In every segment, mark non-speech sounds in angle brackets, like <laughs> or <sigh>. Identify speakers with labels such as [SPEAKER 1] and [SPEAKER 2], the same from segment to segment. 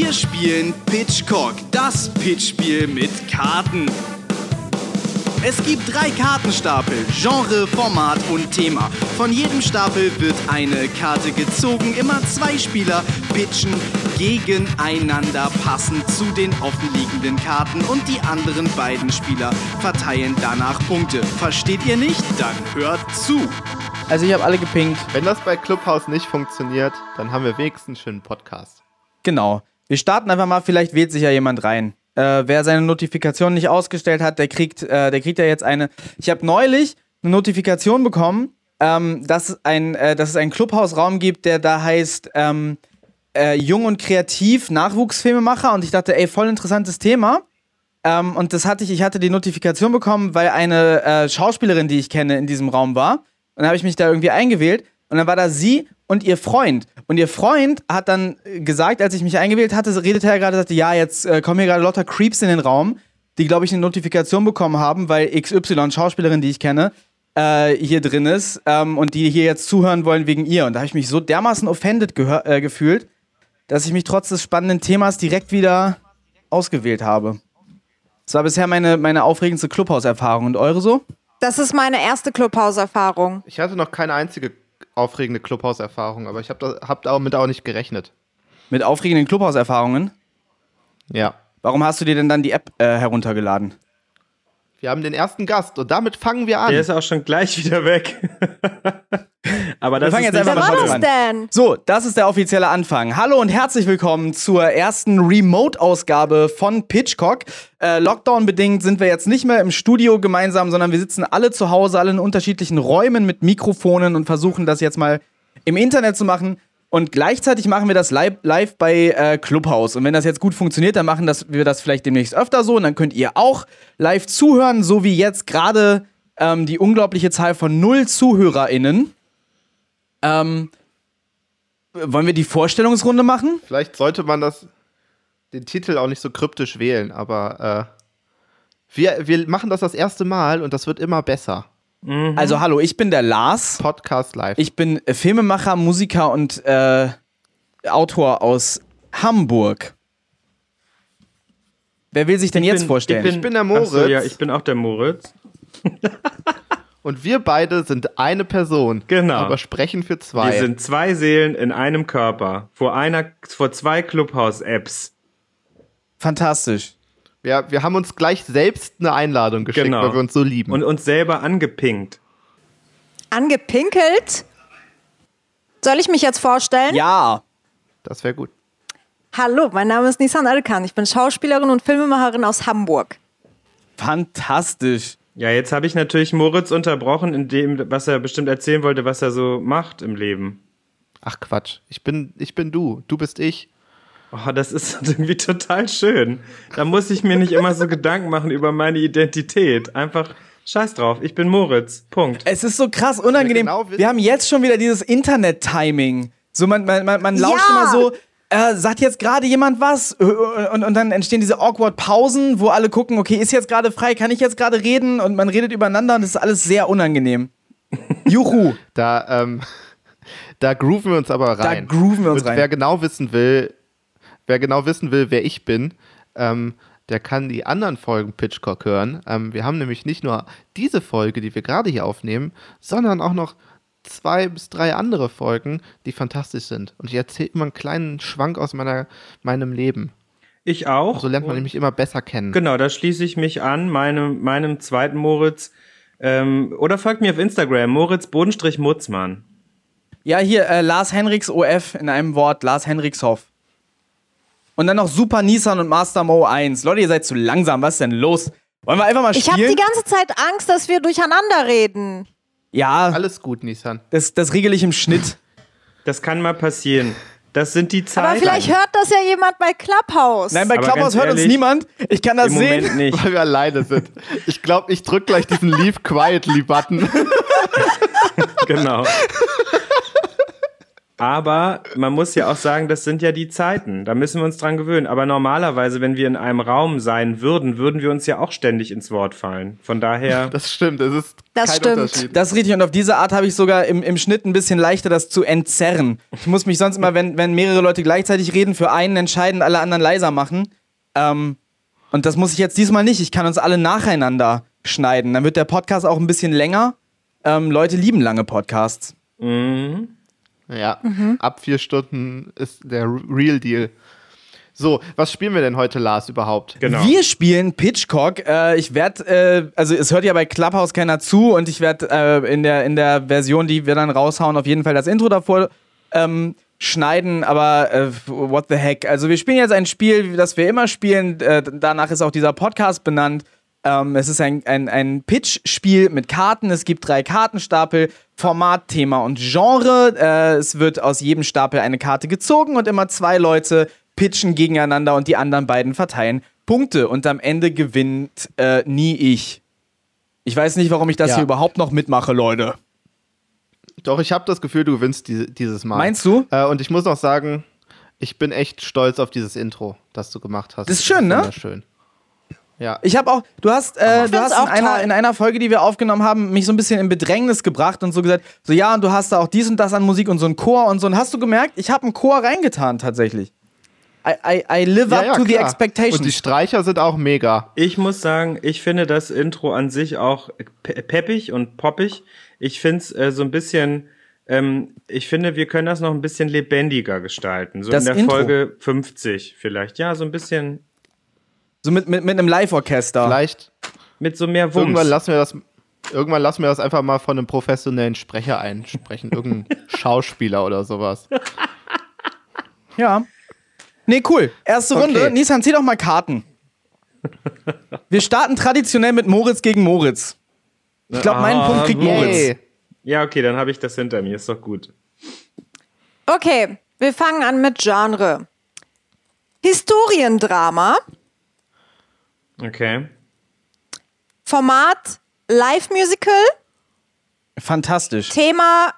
[SPEAKER 1] Wir spielen Pitchcock, das Pitchspiel mit Karten. Es gibt drei Kartenstapel, Genre, Format und Thema. Von jedem Stapel wird eine Karte gezogen. Immer zwei Spieler pitchen gegeneinander passend zu den offenliegenden Karten und die anderen beiden Spieler verteilen danach Punkte. Versteht ihr nicht? Dann hört zu.
[SPEAKER 2] Also ich habe alle gepinkt.
[SPEAKER 3] Wenn das bei Clubhouse nicht funktioniert, dann haben wir wenigstens einen schönen Podcast.
[SPEAKER 2] Genau. Wir starten einfach mal, vielleicht wählt sich ja jemand rein. Äh, wer seine Notifikation nicht ausgestellt hat, der kriegt, äh, der kriegt ja jetzt eine. Ich habe neulich eine Notifikation bekommen, ähm, dass, es ein, äh, dass es einen Clubhausraum gibt, der da heißt ähm, äh, Jung und Kreativ Nachwuchsfilmemacher und ich dachte, ey, voll interessantes Thema. Ähm, und das hatte ich, ich hatte die Notifikation bekommen, weil eine äh, Schauspielerin, die ich kenne, in diesem Raum war. Und dann habe ich mich da irgendwie eingewählt und dann war da sie und ihr Freund. Und ihr Freund hat dann gesagt, als ich mich eingewählt hatte, redete er gerade, sagte, ja, jetzt äh, kommen hier gerade lauter Creeps in den Raum, die, glaube ich, eine Notifikation bekommen haben, weil XY, Schauspielerin, die ich kenne, äh, hier drin ist ähm, und die hier jetzt zuhören wollen wegen ihr. Und da habe ich mich so dermaßen offended äh, gefühlt, dass ich mich trotz des spannenden Themas direkt wieder ausgewählt habe. Das war bisher meine, meine aufregendste Clubhauserfahrung. Und eure so?
[SPEAKER 4] Das ist meine erste Clubhouse-Erfahrung.
[SPEAKER 3] Ich hatte noch keine einzige aufregende Clubhouse-Erfahrung, aber ich habe hab damit auch nicht gerechnet.
[SPEAKER 2] Mit aufregenden Clubhauserfahrungen?
[SPEAKER 3] Ja.
[SPEAKER 2] Warum hast du dir denn dann die App äh, heruntergeladen?
[SPEAKER 3] Wir haben den ersten Gast und damit fangen wir an.
[SPEAKER 5] Der ist auch schon gleich wieder weg. <laughs> Aber das
[SPEAKER 2] Wir fangen
[SPEAKER 5] ist
[SPEAKER 2] jetzt einfach mal
[SPEAKER 4] das
[SPEAKER 2] an.
[SPEAKER 4] denn?
[SPEAKER 2] So, das ist der offizielle Anfang. Hallo und herzlich willkommen zur ersten Remote-Ausgabe von Pitchcock. Äh, Lockdown-bedingt sind wir jetzt nicht mehr im Studio gemeinsam, sondern wir sitzen alle zu Hause, alle in unterschiedlichen Räumen mit Mikrofonen und versuchen das jetzt mal im Internet zu machen. Und gleichzeitig machen wir das live, live bei äh, Clubhouse. Und wenn das jetzt gut funktioniert, dann machen das, wir das vielleicht demnächst öfter so. Und dann könnt ihr auch live zuhören, so wie jetzt gerade ähm, die unglaubliche Zahl von null ZuhörerInnen. Ähm, wollen wir die Vorstellungsrunde machen?
[SPEAKER 3] Vielleicht sollte man das, den Titel auch nicht so kryptisch wählen, aber äh, wir, wir machen das das erste Mal und das wird immer besser.
[SPEAKER 2] Also, hallo, ich bin der Lars.
[SPEAKER 3] Podcast live.
[SPEAKER 2] Ich bin äh, Filmemacher, Musiker und äh, Autor aus Hamburg. Wer will sich denn jetzt
[SPEAKER 5] bin-
[SPEAKER 2] vorstellen?
[SPEAKER 3] Ich bin der
[SPEAKER 5] Ach so,
[SPEAKER 3] Moritz.
[SPEAKER 5] ja, ich bin auch der Moritz. <laughs>
[SPEAKER 3] und wir beide sind eine Person.
[SPEAKER 5] Genau.
[SPEAKER 3] Aber sprechen für zwei.
[SPEAKER 5] Wir sind zwei Seelen in einem Körper. Vor einer, vor zwei Clubhouse-Apps.
[SPEAKER 2] Fantastisch.
[SPEAKER 3] Wir, wir haben uns gleich selbst eine Einladung geschickt,
[SPEAKER 5] Genau.
[SPEAKER 3] weil wir uns so lieben.
[SPEAKER 5] Und uns selber angepinkt.
[SPEAKER 4] Angepinkelt? Soll ich mich jetzt vorstellen?
[SPEAKER 2] Ja.
[SPEAKER 3] das wäre gut.
[SPEAKER 4] Hallo, mein Name ist Nisan Alkan. Ich bin Schauspielerin und Filmemacherin aus Hamburg.
[SPEAKER 2] Fantastisch.
[SPEAKER 5] Ja, jetzt habe ich natürlich Moritz unterbrochen, in dem, was er bestimmt erzählen wollte, was er so macht im Leben.
[SPEAKER 3] Ach Quatsch. Ich bin, ich bin du. Du bist ich.
[SPEAKER 5] Oh, das ist <laughs> irgendwie total schön. Da muss ich mir nicht immer so Gedanken machen über meine Identität. Einfach scheiß drauf, ich bin Moritz. Punkt.
[SPEAKER 2] Es ist so krass unangenehm.
[SPEAKER 3] Wir genau
[SPEAKER 2] wir haben jetzt schon wieder dieses Internet-Timing. So, man, man, man, man lauscht
[SPEAKER 4] Ja.
[SPEAKER 2] immer so, äh, sagt jetzt gerade jemand was? Äh, Und, und dann entstehen diese awkward Pausen, wo alle gucken, okay, ist jetzt gerade frei, kann ich jetzt gerade reden? Und man redet übereinander und das ist alles sehr unangenehm. <laughs> Juhu.
[SPEAKER 3] Da, ähm, <laughs> da grooven wir uns aber rein.
[SPEAKER 2] grooven wir uns
[SPEAKER 3] Und
[SPEAKER 2] rein.
[SPEAKER 3] Wer genau wissen will, wer genau wissen will, wer ich bin, ähm, der kann die anderen Folgen Pitchcock hören. Ähm, wir haben nämlich nicht nur diese Folge, die wir gerade hier aufnehmen, sondern auch noch zwei bis drei andere Folgen, die fantastisch sind. Und ich erzähle immer einen kleinen Schwank aus meiner, meinem Leben.
[SPEAKER 5] Ich auch.
[SPEAKER 3] So lernt man nämlich immer besser kennen.
[SPEAKER 5] Genau, da schließe ich mich an, meinem, meinem zweiten Moritz. Ähm, oder folgt mir auf Instagram, Moritz Bodenstrich Mutzmann.
[SPEAKER 2] Ja, hier, äh, Lars Henriks OF in einem Wort, Lars Henrikshoff. Und dann noch Super Nissan und Master Mo 1. Leute, ihr seid zu langsam, was ist denn los? Wollen wir einfach mal
[SPEAKER 4] Ich habe
[SPEAKER 2] spielen?
[SPEAKER 4] die ganze Zeit Angst, dass wir durcheinander reden.
[SPEAKER 2] ja,
[SPEAKER 3] Alles gut, Nissan.
[SPEAKER 2] das, das regel ich im Schnitt.
[SPEAKER 5] Das kann mal passieren. Das sind die Zeiten.
[SPEAKER 4] Aber vielleicht hört das ja jemand bei Clubhouse.
[SPEAKER 2] Nein, bei
[SPEAKER 5] Aber
[SPEAKER 2] Clubhouse hört uns
[SPEAKER 5] ehrlich,
[SPEAKER 2] niemand. Ich kann das
[SPEAKER 5] Im
[SPEAKER 2] sehen.
[SPEAKER 5] Moment nicht.
[SPEAKER 3] Weil wir alleine sind. Ich glaube, ich drücke gleich diesen Leave Quietly-Button. <laughs>
[SPEAKER 5] Genau. Aber man muss ja auch sagen, das sind ja die Zeiten. Da müssen wir uns dran gewöhnen. Aber normalerweise, wenn wir in einem Raum sein würden, würden wir uns ja auch ständig ins Wort fallen. Von daher. <laughs>
[SPEAKER 3] Das stimmt, es ist
[SPEAKER 4] Das
[SPEAKER 3] kein
[SPEAKER 4] stimmt.
[SPEAKER 3] Unterschied.
[SPEAKER 2] Das ist richtig und auf diese Art habe ich sogar im, im Schnitt ein bisschen leichter, das zu entzerren. Ich muss mich sonst immer, wenn, wenn mehrere Leute gleichzeitig reden, für einen entscheiden, alle anderen leiser machen. Ähm, und das muss ich jetzt diesmal nicht. Ich kann uns alle nacheinander schneiden. Dann wird der Podcast auch ein bisschen länger. Ähm, Leute lieben lange Podcasts.
[SPEAKER 5] Mhm.
[SPEAKER 3] Ja, ab vier Stunden ist der Real Deal. So, was spielen wir denn heute, Lars, überhaupt?
[SPEAKER 5] Genau.
[SPEAKER 2] Wir spielen Pitchcock. Äh, ich werde, äh, also es hört ja bei Clubhouse keiner zu und ich werde äh, in, der, in der Version, die wir dann raushauen, auf jeden Fall das Intro davor ähm, schneiden, aber äh, what the heck. Also wir spielen jetzt ein Spiel, das wir immer spielen. Äh, danach ist auch dieser Podcast benannt. Ähm, es ist ein, ein, ein Pitch-Spiel mit Karten. Es gibt drei Kartenstapel, Format, Thema und Genre. Äh, es wird aus jedem Stapel eine Karte gezogen und immer zwei Leute pitchen gegeneinander und die anderen beiden verteilen Punkte. Und am Ende gewinnt äh, nie ich. Ich weiß nicht, warum ich das
[SPEAKER 3] Ja.
[SPEAKER 2] hier überhaupt noch mitmache, Leute.
[SPEAKER 3] Doch, ich habe das Gefühl, du gewinnst diese, dieses Mal.
[SPEAKER 2] Meinst du?
[SPEAKER 3] Äh, und ich muss noch sagen, ich bin echt stolz auf dieses Intro, das du gemacht hast.
[SPEAKER 2] Das ist schön, ne?
[SPEAKER 3] Schön. Ja.
[SPEAKER 2] Ich habe auch, du hast, äh, du hast in einer, in einer Folge, die wir aufgenommen haben, mich so ein bisschen in Bedrängnis gebracht und so gesagt, so ja, und du hast da auch dies und das an Musik und so ein Chor und so. Und hast du gemerkt, ich habe einen Chor reingetan tatsächlich. I, I, I live
[SPEAKER 3] ja,
[SPEAKER 2] up
[SPEAKER 3] ja,
[SPEAKER 2] to the
[SPEAKER 3] klar.
[SPEAKER 2] expectations.
[SPEAKER 3] Und die Streicher sind auch mega.
[SPEAKER 5] Ich muss sagen, ich finde das Intro an sich auch pe peppig und poppig. Ich finde es äh, so ein bisschen, ähm, ich finde, wir können das noch ein bisschen lebendiger gestalten. So
[SPEAKER 2] Das
[SPEAKER 5] in der
[SPEAKER 2] Intro?
[SPEAKER 5] Folge 50 vielleicht. Ja, so ein bisschen
[SPEAKER 2] so mit, mit, mit einem Live-Orchester.
[SPEAKER 3] Vielleicht
[SPEAKER 5] mit so mehr Wumms.
[SPEAKER 3] irgendwann lassen wir das. Irgendwann lassen wir das einfach mal von einem professionellen Sprecher einsprechen. Irgendein <laughs> Schauspieler oder sowas.
[SPEAKER 2] Ja. Nee, cool. Erste
[SPEAKER 3] Okay.
[SPEAKER 2] Runde. Nissan, zieh doch mal Karten. Wir starten traditionell mit Moritz gegen Moritz. Ich glaube, meinen
[SPEAKER 5] Ah,
[SPEAKER 2] Punkt kriegt
[SPEAKER 5] Moritz.
[SPEAKER 2] Moritz.
[SPEAKER 3] Yay.
[SPEAKER 5] ja, okay, dann habe ich das hinter mir. Ist doch gut.
[SPEAKER 4] Okay, wir fangen an mit Genre. Historiendrama,
[SPEAKER 5] Okay.
[SPEAKER 4] Format Live-Musical,
[SPEAKER 2] Fantastisch.
[SPEAKER 4] Thema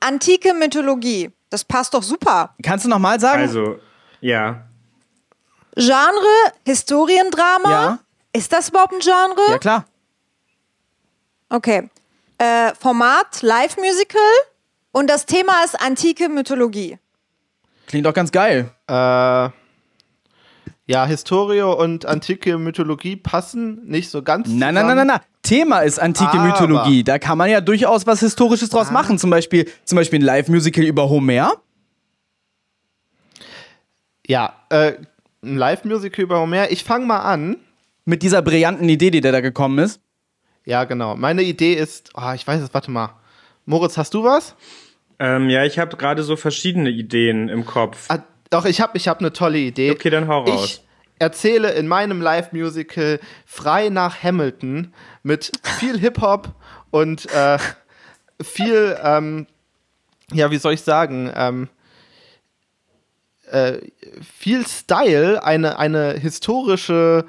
[SPEAKER 4] antike Mythologie. Das passt doch super.
[SPEAKER 2] Kannst du noch mal sagen?
[SPEAKER 5] Also, ja.
[SPEAKER 4] Genre Historiendrama.
[SPEAKER 2] Ja.
[SPEAKER 4] Ist das überhaupt ein Genre?
[SPEAKER 2] ja, klar.
[SPEAKER 4] Okay. Äh, Format Live-Musical und das Thema ist antike Mythologie.
[SPEAKER 2] Klingt doch ganz geil.
[SPEAKER 3] Äh, ja, Historie und antike Mythologie passen nicht so ganz.
[SPEAKER 2] Nein, nein, nein,
[SPEAKER 3] zusammen.
[SPEAKER 2] nein, nein. Thema ist antike
[SPEAKER 3] Aber-
[SPEAKER 2] Mythologie. Da kann man ja durchaus was Historisches draus machen. Zum Beispiel, zum Beispiel ein Live-Musical über Homer.
[SPEAKER 3] Ja, äh, ein Live-Musical über Homer. Ich fange mal an.
[SPEAKER 2] Mit dieser brillanten Idee, die der da gekommen ist.
[SPEAKER 3] Ja, genau. Meine Idee ist, oh, ich weiß es, warte mal. Moritz, hast du was?
[SPEAKER 5] Ähm, ja, ich habe gerade so verschiedene Ideen im Kopf.
[SPEAKER 3] Ah, doch, ich habe ich hab eine tolle Idee.
[SPEAKER 5] Okay, dann hau raus.
[SPEAKER 3] Ich erzähle in meinem Live-Musical frei nach Hamilton mit viel Hip-Hop und äh, viel, ähm, ja, wie soll ich sagen, ähm, äh, viel Style, eine, eine historische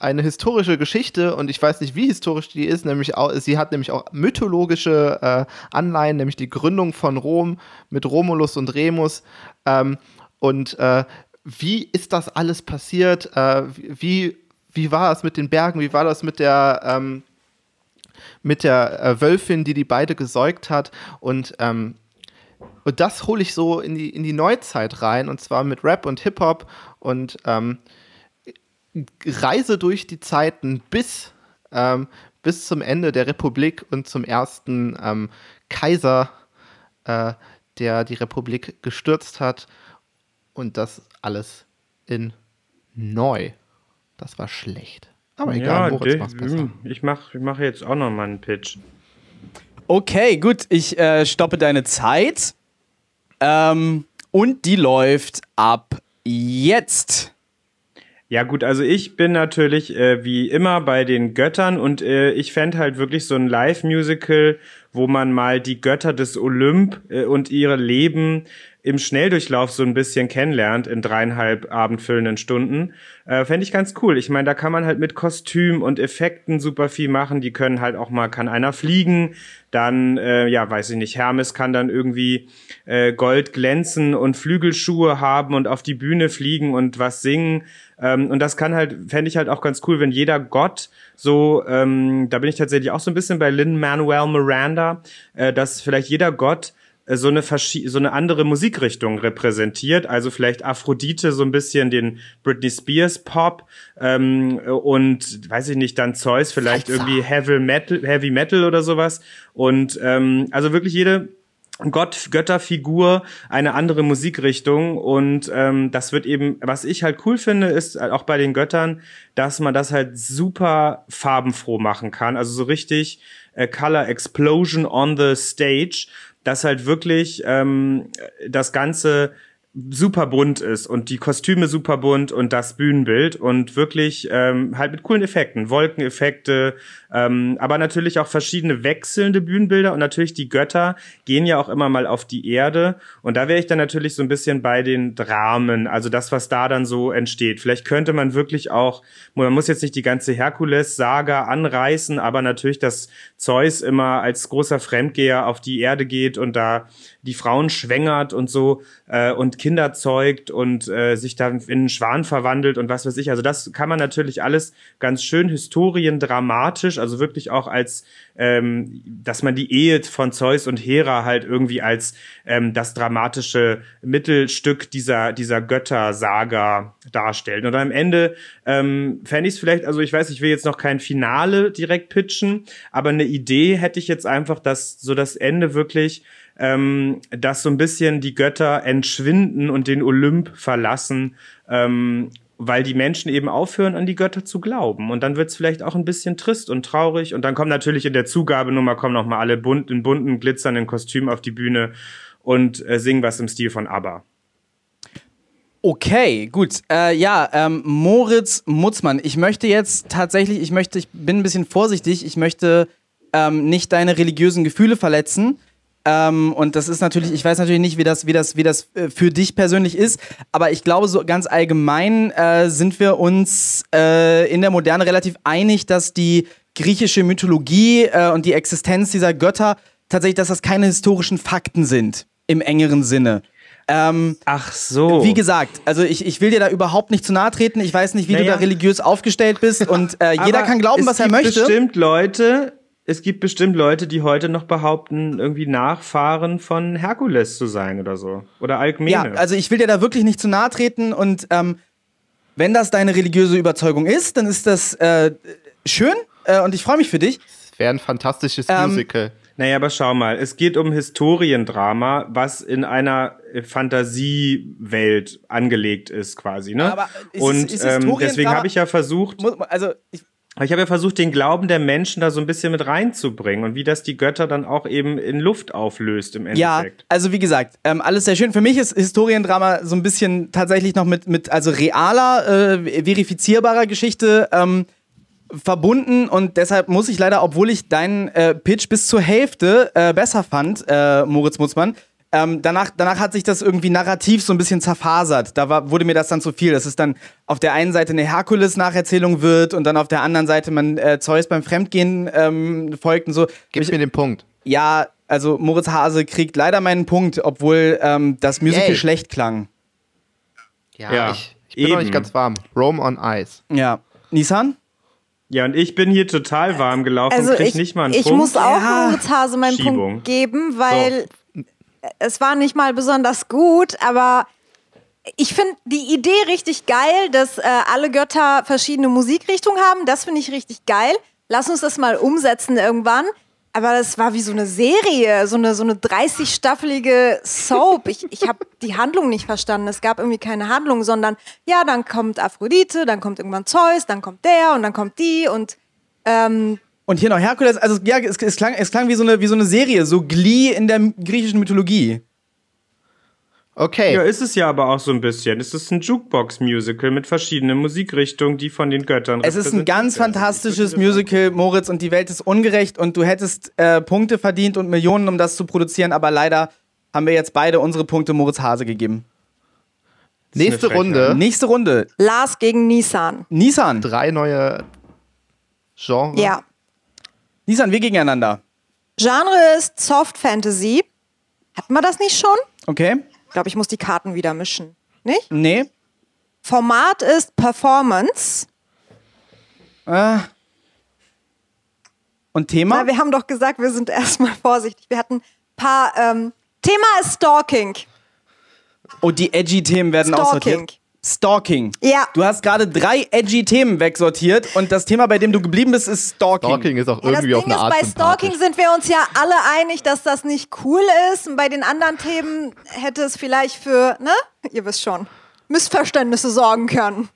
[SPEAKER 3] eine historische Geschichte und ich weiß nicht, wie historisch die ist, nämlich auch, sie hat nämlich auch mythologische äh, Anleihen, nämlich die Gründung von Rom mit Romulus und Remus. Ähm, und äh, wie ist das alles passiert? Äh, wie, wie war es mit den Bergen? Wie war das mit der, ähm, mit der äh, Wölfin, die die beide gesäugt hat? Und ähm, und das hole ich so in die, in die Neuzeit rein, und zwar mit Rap und Hip-Hop und ähm, reise durch die Zeiten bis, ähm, bis zum Ende der Republik und zum ersten ähm, Kaiser, äh, der die Republik gestürzt hat. Und das alles in neu. Das war schlecht. Aber egal, Moritz
[SPEAKER 5] de-
[SPEAKER 3] macht's besser.
[SPEAKER 5] hm, ich mache ich mach jetzt auch noch mal einen Pitch.
[SPEAKER 2] Okay, gut. Ich äh, stoppe deine Zeit. Ähm, und die läuft ab jetzt.
[SPEAKER 5] Ja gut, also ich bin natürlich äh, wie immer bei den Göttern und äh, ich fände halt wirklich so ein Live-Musical, wo man mal die Götter des Olymp äh, und ihre Leben im Schnelldurchlauf so ein bisschen kennenlernt in dreieinhalb abendfüllenden Stunden, äh, fände ich ganz cool. Ich meine, da kann man halt mit Kostüm und Effekten super viel machen. Die können halt auch mal, kann einer fliegen, dann, äh, ja, weiß ich nicht, Hermes kann dann irgendwie äh, Gold glänzen und Flügelschuhe haben und auf die Bühne fliegen und was singen. Ähm, und das kann halt, fände ich halt auch ganz cool, wenn jeder Gott so, ähm, da bin ich tatsächlich auch so ein bisschen bei Lin Manuel Miranda, äh, dass vielleicht jeder Gott so eine, so eine andere Musikrichtung repräsentiert. Also vielleicht Aphrodite so ein bisschen den Britney Spears Pop ähm, und weiß ich nicht, dann Zeus vielleicht irgendwie Heavy Metal, Heavy Metal oder sowas. Und ähm, also wirklich jede Gott, Götterfigur, eine andere Musikrichtung und ähm, das wird eben, was ich halt cool finde, ist auch bei den Göttern, dass man das halt super farbenfroh machen kann, also so richtig äh, Color Explosion on the Stage, dass halt wirklich ähm, das Ganze super bunt ist und die Kostüme super bunt und das Bühnenbild und wirklich ähm, halt mit coolen Effekten, Wolkeneffekte, ähm, aber natürlich auch verschiedene wechselnde Bühnenbilder und natürlich die Götter gehen ja auch immer mal auf die Erde und da wäre ich dann natürlich so ein bisschen bei den Dramen, also das, was da dann so entsteht. Vielleicht könnte man wirklich auch, man muss jetzt nicht die ganze Herkules-Saga anreißen, aber natürlich, dass Zeus immer als großer Fremdgeher auf die Erde geht und da die Frauen schwängert und so äh, und Kinder zeugt und äh, sich dann in einen Schwan verwandelt und was weiß ich. Also das kann man natürlich alles ganz schön historiendramatisch also wirklich auch als, ähm, dass man die Ehe von Zeus und Hera halt irgendwie als ähm, das dramatische Mittelstück dieser, dieser Göttersaga darstellt. Und am Ende ähm, fände ich es vielleicht, also ich weiß, ich will jetzt noch kein Finale direkt pitchen, aber eine Idee hätte ich jetzt einfach, dass so das Ende wirklich ähm, dass so ein bisschen die Götter entschwinden und den Olymp verlassen ähm, weil die Menschen eben aufhören, an die Götter zu glauben. Und dann wird es vielleicht auch ein bisschen trist und traurig. Und dann kommen natürlich in der Zugabenummer kommen noch mal alle bunt, in bunten, glitzernden Kostümen auf die Bühne und äh, singen was im Stil von ABBA.
[SPEAKER 2] Okay, gut. Äh, ja, ähm, Moritz Mutzmann, ich möchte jetzt tatsächlich, ich möchte, ich bin ein bisschen vorsichtig, ich möchte ähm, nicht deine religiösen Gefühle verletzen. Ähm, und das ist natürlich, ich weiß natürlich nicht, wie das, wie das, wie das äh, für dich persönlich ist, aber ich glaube, so ganz allgemein äh, sind wir uns äh, in der Moderne relativ einig, dass die griechische Mythologie äh, und die Existenz dieser Götter tatsächlich, dass das keine historischen Fakten sind im engeren Sinne.
[SPEAKER 5] Ähm, Ach so.
[SPEAKER 2] Wie gesagt, also ich, ich will dir da überhaupt nicht zu nahe treten. Ich weiß nicht, wie naja. du da religiös aufgestellt bist und äh, jeder kann glauben, was er möchte. Es
[SPEAKER 5] gibt bestimmt Leute, es gibt bestimmt Leute, die heute noch behaupten, irgendwie Nachfahren von Herkules zu sein oder so. Oder Alkmene. Ja,
[SPEAKER 2] also ich will dir da wirklich nicht zu nahe treten und ähm, wenn das deine religiöse Überzeugung ist, dann ist das äh, schön äh, und ich freue mich für dich.
[SPEAKER 3] Es wäre ein fantastisches ähm, Musical.
[SPEAKER 5] Naja, aber schau mal, es geht um Historiendrama, was in einer Fantasiewelt angelegt ist, quasi, ne? Aber ist, und ist ähm, deswegen habe ich ja versucht. Also ich, ich habe ja versucht, den Glauben der Menschen da so ein bisschen mit reinzubringen und wie das die Götter dann auch eben in Luft auflöst im Endeffekt.
[SPEAKER 2] Ja, also wie gesagt, ähm, alles sehr schön. Für mich ist Historiendrama so ein bisschen tatsächlich noch mit, mit also realer, äh, verifizierbarer Geschichte ähm, verbunden und deshalb muss ich leider, obwohl ich deinen äh, Pitch bis zur Hälfte äh, besser fand, äh, Moritz Mutzmann, ähm, danach, danach hat sich das irgendwie narrativ so ein bisschen zerfasert. Da war, wurde mir das dann zu viel, dass es dann auf der einen Seite eine Herkules-Nacherzählung wird und dann auf der anderen Seite man äh, Zeus beim Fremdgehen ähm, folgt und so.
[SPEAKER 3] Gib ich, mir den Punkt.
[SPEAKER 2] Ja, also Moritz Hase kriegt leider meinen Punkt, obwohl ähm, das Musical Yay. schlecht klang.
[SPEAKER 3] Ja, ja ich, ich bin eben. noch nicht ganz warm. Rome on Ice.
[SPEAKER 2] Ja. Nissan?
[SPEAKER 5] Ja, und ich bin hier total warm gelaufen
[SPEAKER 4] also
[SPEAKER 5] und krieg
[SPEAKER 4] ich,
[SPEAKER 5] nicht mal einen
[SPEAKER 4] ich
[SPEAKER 5] Punkt.
[SPEAKER 4] Ich muss auch ja. Moritz Hase meinen Schiebung. Punkt geben, weil so es war nicht mal besonders gut, aber ich finde die Idee richtig geil, dass äh, alle Götter verschiedene Musikrichtungen haben. Das finde ich richtig geil. Lass uns das mal umsetzen irgendwann. Aber das war wie so eine Serie, so eine, so eine 30-staffelige Soap. Ich, ich habe die Handlung nicht verstanden. Es gab irgendwie keine Handlung, sondern ja, dann kommt Aphrodite, dann kommt irgendwann Zeus, dann kommt der und dann kommt die und ähm,
[SPEAKER 2] und hier noch Herkules, also ja, es, es, klang, es klang wie so, eine, wie so eine Serie, so Glee in der griechischen Mythologie.
[SPEAKER 5] Okay. Ja, ist es ja aber auch so ein bisschen. Es ist ein Jukebox-Musical mit verschiedenen Musikrichtungen, die von den Göttern
[SPEAKER 2] Es ist ein ganz fantastisches Musical, Moritz, und die Welt ist ungerecht und du hättest äh, Punkte verdient und Millionen, um das zu produzieren, aber leider haben wir jetzt beide unsere Punkte Moritz Hase gegeben.
[SPEAKER 3] Nächste Runde.
[SPEAKER 2] Nächste Runde.
[SPEAKER 4] Lars gegen Nissan.
[SPEAKER 2] Nissan.
[SPEAKER 3] Drei neue Genres.
[SPEAKER 4] Ja.
[SPEAKER 2] Nissan, wir gegeneinander.
[SPEAKER 4] Genre ist Soft Fantasy. Hatten wir das nicht schon?
[SPEAKER 2] Okay.
[SPEAKER 4] Ich glaube, ich muss die Karten wieder mischen. Nicht?
[SPEAKER 2] Nee.
[SPEAKER 4] Format ist Performance.
[SPEAKER 2] Äh. Und Thema?
[SPEAKER 4] Na, wir haben doch gesagt, wir sind <laughs> erstmal vorsichtig. Wir hatten ein paar. Ähm, Thema ist Stalking.
[SPEAKER 2] Oh, die edgy Themen werden
[SPEAKER 4] Stalking.
[SPEAKER 2] aussortiert. Stalking.
[SPEAKER 4] Ja.
[SPEAKER 2] Du hast gerade drei edgy Themen wegsortiert und das Thema, bei dem du geblieben bist, ist Stalking.
[SPEAKER 3] Stalking ist auch
[SPEAKER 4] Ja, das
[SPEAKER 3] irgendwie auf
[SPEAKER 4] Ding
[SPEAKER 3] eine
[SPEAKER 4] ist,
[SPEAKER 3] Art
[SPEAKER 4] bei Stalking sind wir uns ja alle einig, dass das nicht cool ist. Und bei den anderen Themen hätte es vielleicht für, ne? Ihr wisst schon, Missverständnisse sorgen können.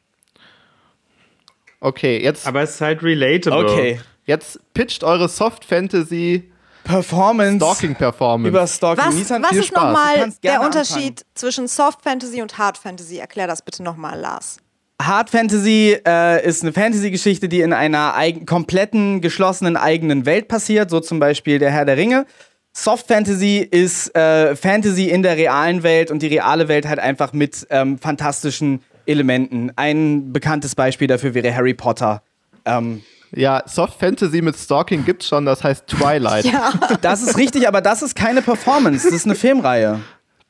[SPEAKER 3] Okay, jetzt,
[SPEAKER 5] Aber es ist halt relatable.
[SPEAKER 2] Okay.
[SPEAKER 3] jetzt pitcht eure Soft Fantasy
[SPEAKER 2] Performance.
[SPEAKER 3] Stalking Performance.
[SPEAKER 2] Über Stalking.
[SPEAKER 4] Was,
[SPEAKER 2] Nissan,
[SPEAKER 4] was
[SPEAKER 2] viel
[SPEAKER 4] ist nochmal der Unterschied zwischen Soft Fantasy und Hard Fantasy? Erklär das bitte nochmal, Lars.
[SPEAKER 2] Hard Fantasy äh, ist eine Fantasy-Geschichte, die in einer eigen, kompletten, geschlossenen eigenen Welt passiert, so zum Beispiel der Herr der Ringe. Soft Fantasy ist äh, Fantasy in der realen Welt und die reale Welt halt einfach mit ähm, fantastischen Elementen. Ein bekanntes Beispiel dafür wäre Harry Potter. Ähm,
[SPEAKER 3] Ja, Soft Fantasy mit Stalking gibt's schon, das heißt Twilight.
[SPEAKER 4] Ja. <laughs>
[SPEAKER 2] das ist richtig, aber das ist keine Performance, das ist eine Filmreihe.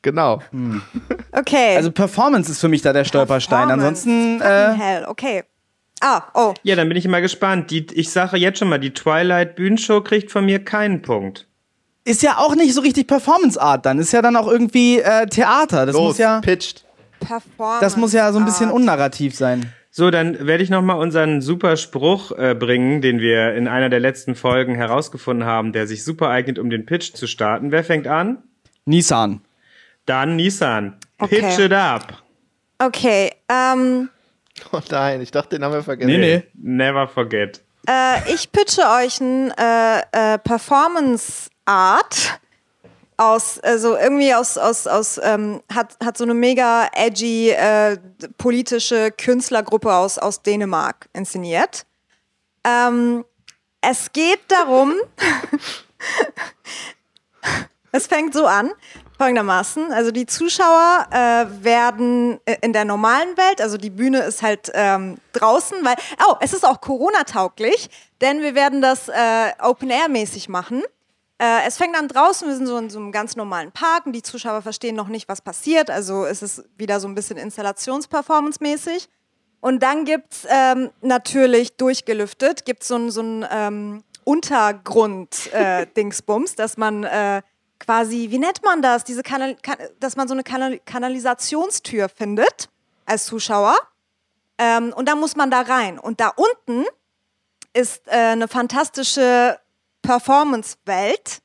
[SPEAKER 3] Genau.
[SPEAKER 4] Okay.
[SPEAKER 2] Also Performance ist für mich da der Stolperstein.
[SPEAKER 4] Performance.
[SPEAKER 2] Ansonsten äh,
[SPEAKER 4] hell, okay. Ah, oh.
[SPEAKER 5] Ja, dann bin ich mal gespannt. Die, ich sage jetzt schon mal, die Twilight Bühnenshow kriegt von mir keinen Punkt.
[SPEAKER 2] ist ja auch nicht so richtig Performance Art dann. Ist ja dann auch irgendwie äh, Theater. Das
[SPEAKER 3] Los,
[SPEAKER 2] muss ja
[SPEAKER 3] pitcht.
[SPEAKER 4] Performance.
[SPEAKER 2] das muss ja so ein bisschen
[SPEAKER 4] Art.
[SPEAKER 2] unnarrativ sein.
[SPEAKER 5] So, dann werde ich noch mal unseren super Spruch äh, bringen, den wir in einer der letzten Folgen herausgefunden haben, der sich super eignet, um den Pitch zu starten. Wer fängt an?
[SPEAKER 2] Nissan.
[SPEAKER 5] Dann Nissan.
[SPEAKER 4] Okay.
[SPEAKER 5] Pitch it up.
[SPEAKER 4] Okay, ähm,
[SPEAKER 3] Oh nein, ich dachte, den haben wir vergessen.
[SPEAKER 5] Never forget.
[SPEAKER 4] äh, ich pitche euch ein äh, äh, Performance Art aus, also irgendwie aus, aus, aus ähm, hat, hat so eine mega edgy äh, politische Künstlergruppe aus, aus Dänemark inszeniert. Ähm, es geht darum, <laughs> es fängt so an, folgendermaßen. Also die Zuschauer äh, werden äh, in der normalen Welt, also die Bühne ist halt ähm, draußen, weil, oh, es ist auch Corona-tauglich, denn wir werden das äh, Open-Air-mäßig machen. Äh, es fängt an draußen, wir sind so in so einem ganz normalen Park und die Zuschauer verstehen noch nicht, was passiert. Also es ist wieder so ein bisschen Installationsperformance-mäßig. Und dann gibt's ähm, natürlich durchgelüftet, gibt's so ein, so ein ähm, Untergrund-Dingsbums, dass man äh, quasi, wie nennt man das? Diese Kanal kan dass man so eine Kanal Kanalisationstür findet als Zuschauer. Ähm, und dann muss man da rein. Und da unten ist äh, eine fantastische Performance-Welt.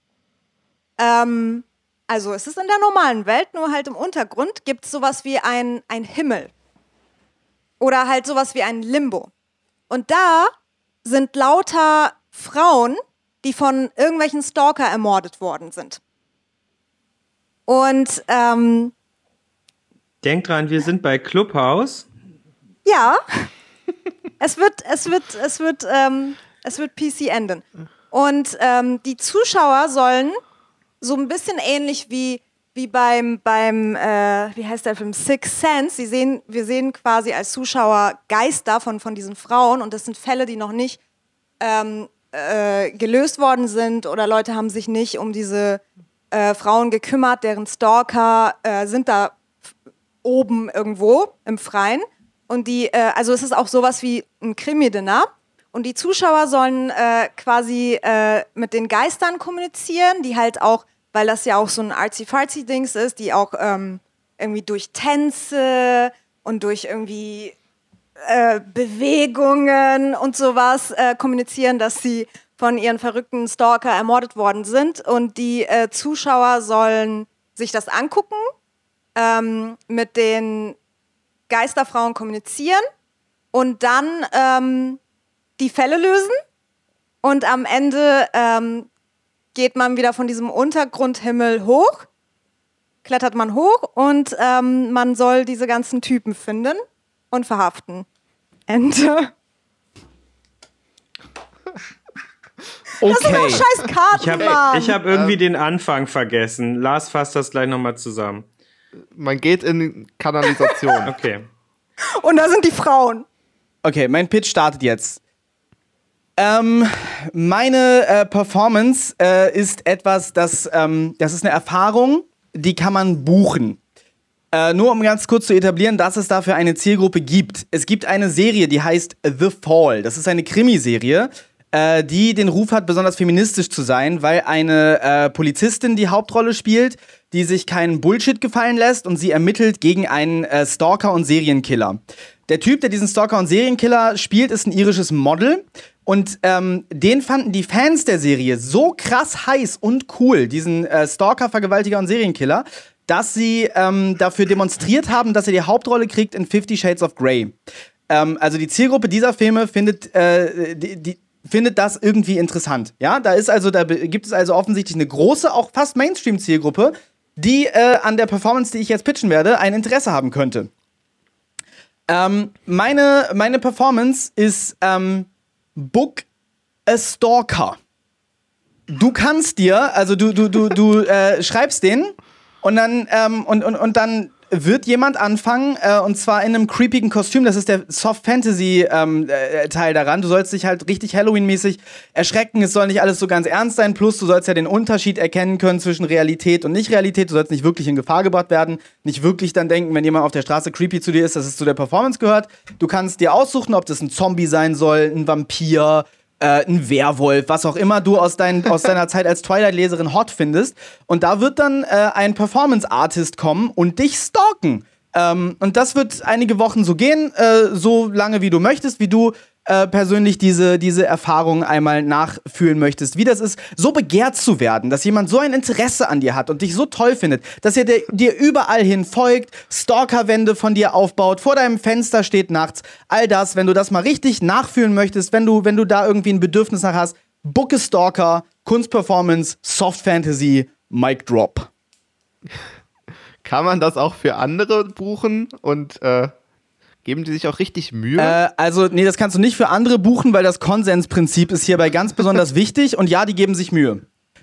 [SPEAKER 4] Ähm, also es ist in der normalen Welt, nur halt im Untergrund gibt es sowas wie ein, ein Himmel. Oder halt sowas wie ein Limbo. Und da sind lauter Frauen, die von irgendwelchen Stalker ermordet worden sind. Und ähm,
[SPEAKER 5] Denkt dran, wir sind bei Clubhouse.
[SPEAKER 4] ja, <laughs> es wird, es wird, es wird, ähm, es wird PC enden. Und ähm, die Zuschauer sollen so ein bisschen ähnlich wie, wie beim, beim äh, wie heißt der Film, Six Sense. Sie sehen, wir sehen quasi als Zuschauer Geister von, von diesen Frauen und das sind Fälle, die noch nicht ähm, äh, gelöst worden sind oder Leute haben sich nicht um diese äh, Frauen gekümmert, deren Stalker äh, sind da oben irgendwo im Freien. Und die, äh, also es ist auch sowas wie ein Krimi-Dinner. Und die Zuschauer sollen äh, quasi äh, mit den Geistern kommunizieren, die halt auch, weil das ja auch so ein artsy-fartsy-Dings ist, die auch ähm, irgendwie durch Tänze und durch irgendwie äh, Bewegungen und sowas äh, kommunizieren, dass sie von ihren verrückten Stalker ermordet worden sind. Und die äh, Zuschauer sollen sich das angucken, ähm, mit den Geisterfrauen kommunizieren und dann ähm, die Fälle lösen. Und am Ende ähm, geht man wieder von diesem Untergrundhimmel hoch, klettert man hoch und ähm, man soll diese ganzen Typen finden und verhaften. Ende. Okay. Das sind doch scheiß Karten,
[SPEAKER 5] Ich habe hab irgendwie ähm, den Anfang vergessen. Lars fasst das gleich nochmal zusammen.
[SPEAKER 3] Man geht in Kanalisation.
[SPEAKER 5] okay.
[SPEAKER 4] Und da sind die Frauen.
[SPEAKER 2] Okay, mein Pitch startet jetzt. Ähm, meine äh, Performance äh, ist etwas, das, ähm, das ist eine Erfahrung, die kann man buchen. Äh, nur um ganz kurz zu etablieren, dass es dafür eine Zielgruppe gibt. Es gibt eine Serie, die heißt The Fall. Das ist eine Krimiserie, äh, die den Ruf hat, besonders feministisch zu sein, weil eine äh, Polizistin die Hauptrolle spielt, die sich keinen Bullshit gefallen lässt und sie ermittelt gegen einen äh, Stalker und Serienkiller. Der Typ, der diesen Stalker und Serienkiller spielt, ist ein irisches Model. Und ähm, den fanden die Fans der Serie so krass heiß und cool, diesen äh, Stalker, Vergewaltiger und Serienkiller, dass sie ähm, dafür demonstriert haben, dass er die Hauptrolle kriegt in Fifty Shades of Grey. Ähm, also die Zielgruppe dieser Filme findet, äh, die, die, findet das irgendwie interessant. Ja, da ist also, da gibt es also offensichtlich eine große, auch fast Mainstream-Zielgruppe, die äh, an der Performance, die ich jetzt pitchen werde, ein Interesse haben könnte. Ähm, meine, meine Performance ist ähm, Book a Stalker. Du kannst dir, also du, du, du, du äh, schreibst den und dann, ähm, und, und, und dann wird jemand anfangen, äh, und zwar in einem creepigen Kostüm. Das ist der Soft Fantasy ähm, äh, Teil daran. Du sollst dich halt richtig Halloween-mäßig erschrecken. Es soll nicht alles so ganz ernst sein. Plus, du sollst ja den Unterschied erkennen können zwischen Realität und Nicht-Realität. Du sollst nicht wirklich in Gefahr gebracht werden. Nicht wirklich dann denken, wenn jemand auf der Straße creepy zu dir ist, dass es zu der Performance gehört. Du kannst dir aussuchen, ob das ein Zombie sein soll, ein Vampir, äh, ein Werwolf, was auch immer du aus, dein, aus deiner Zeit als Twilight-Leserin hot findest. Und da wird dann äh, ein Performance-Artist kommen und dich stalken. Ähm, und das wird einige Wochen so gehen, äh, so lange wie du möchtest, wie du äh, persönlich diese, diese Erfahrung einmal nachfühlen möchtest, wie das ist, so begehrt zu werden, dass jemand so ein Interesse an dir hat und dich so toll findet, dass er dir, dir überall hin folgt, Stalkerwände von dir aufbaut, vor deinem Fenster steht nachts, all das, wenn du das mal richtig nachfühlen möchtest, wenn du, wenn du da irgendwie ein Bedürfnis nach hast, Booke Stalker, Kunstperformance, Soft Fantasy, Mic Drop.
[SPEAKER 3] Kann man das auch für andere buchen und äh, Geben die sich auch richtig Mühe?
[SPEAKER 2] Äh, also, nee, das kannst du nicht für andere buchen, weil das Konsensprinzip ist hierbei ganz besonders <laughs> wichtig. Und ja, die geben sich Mühe.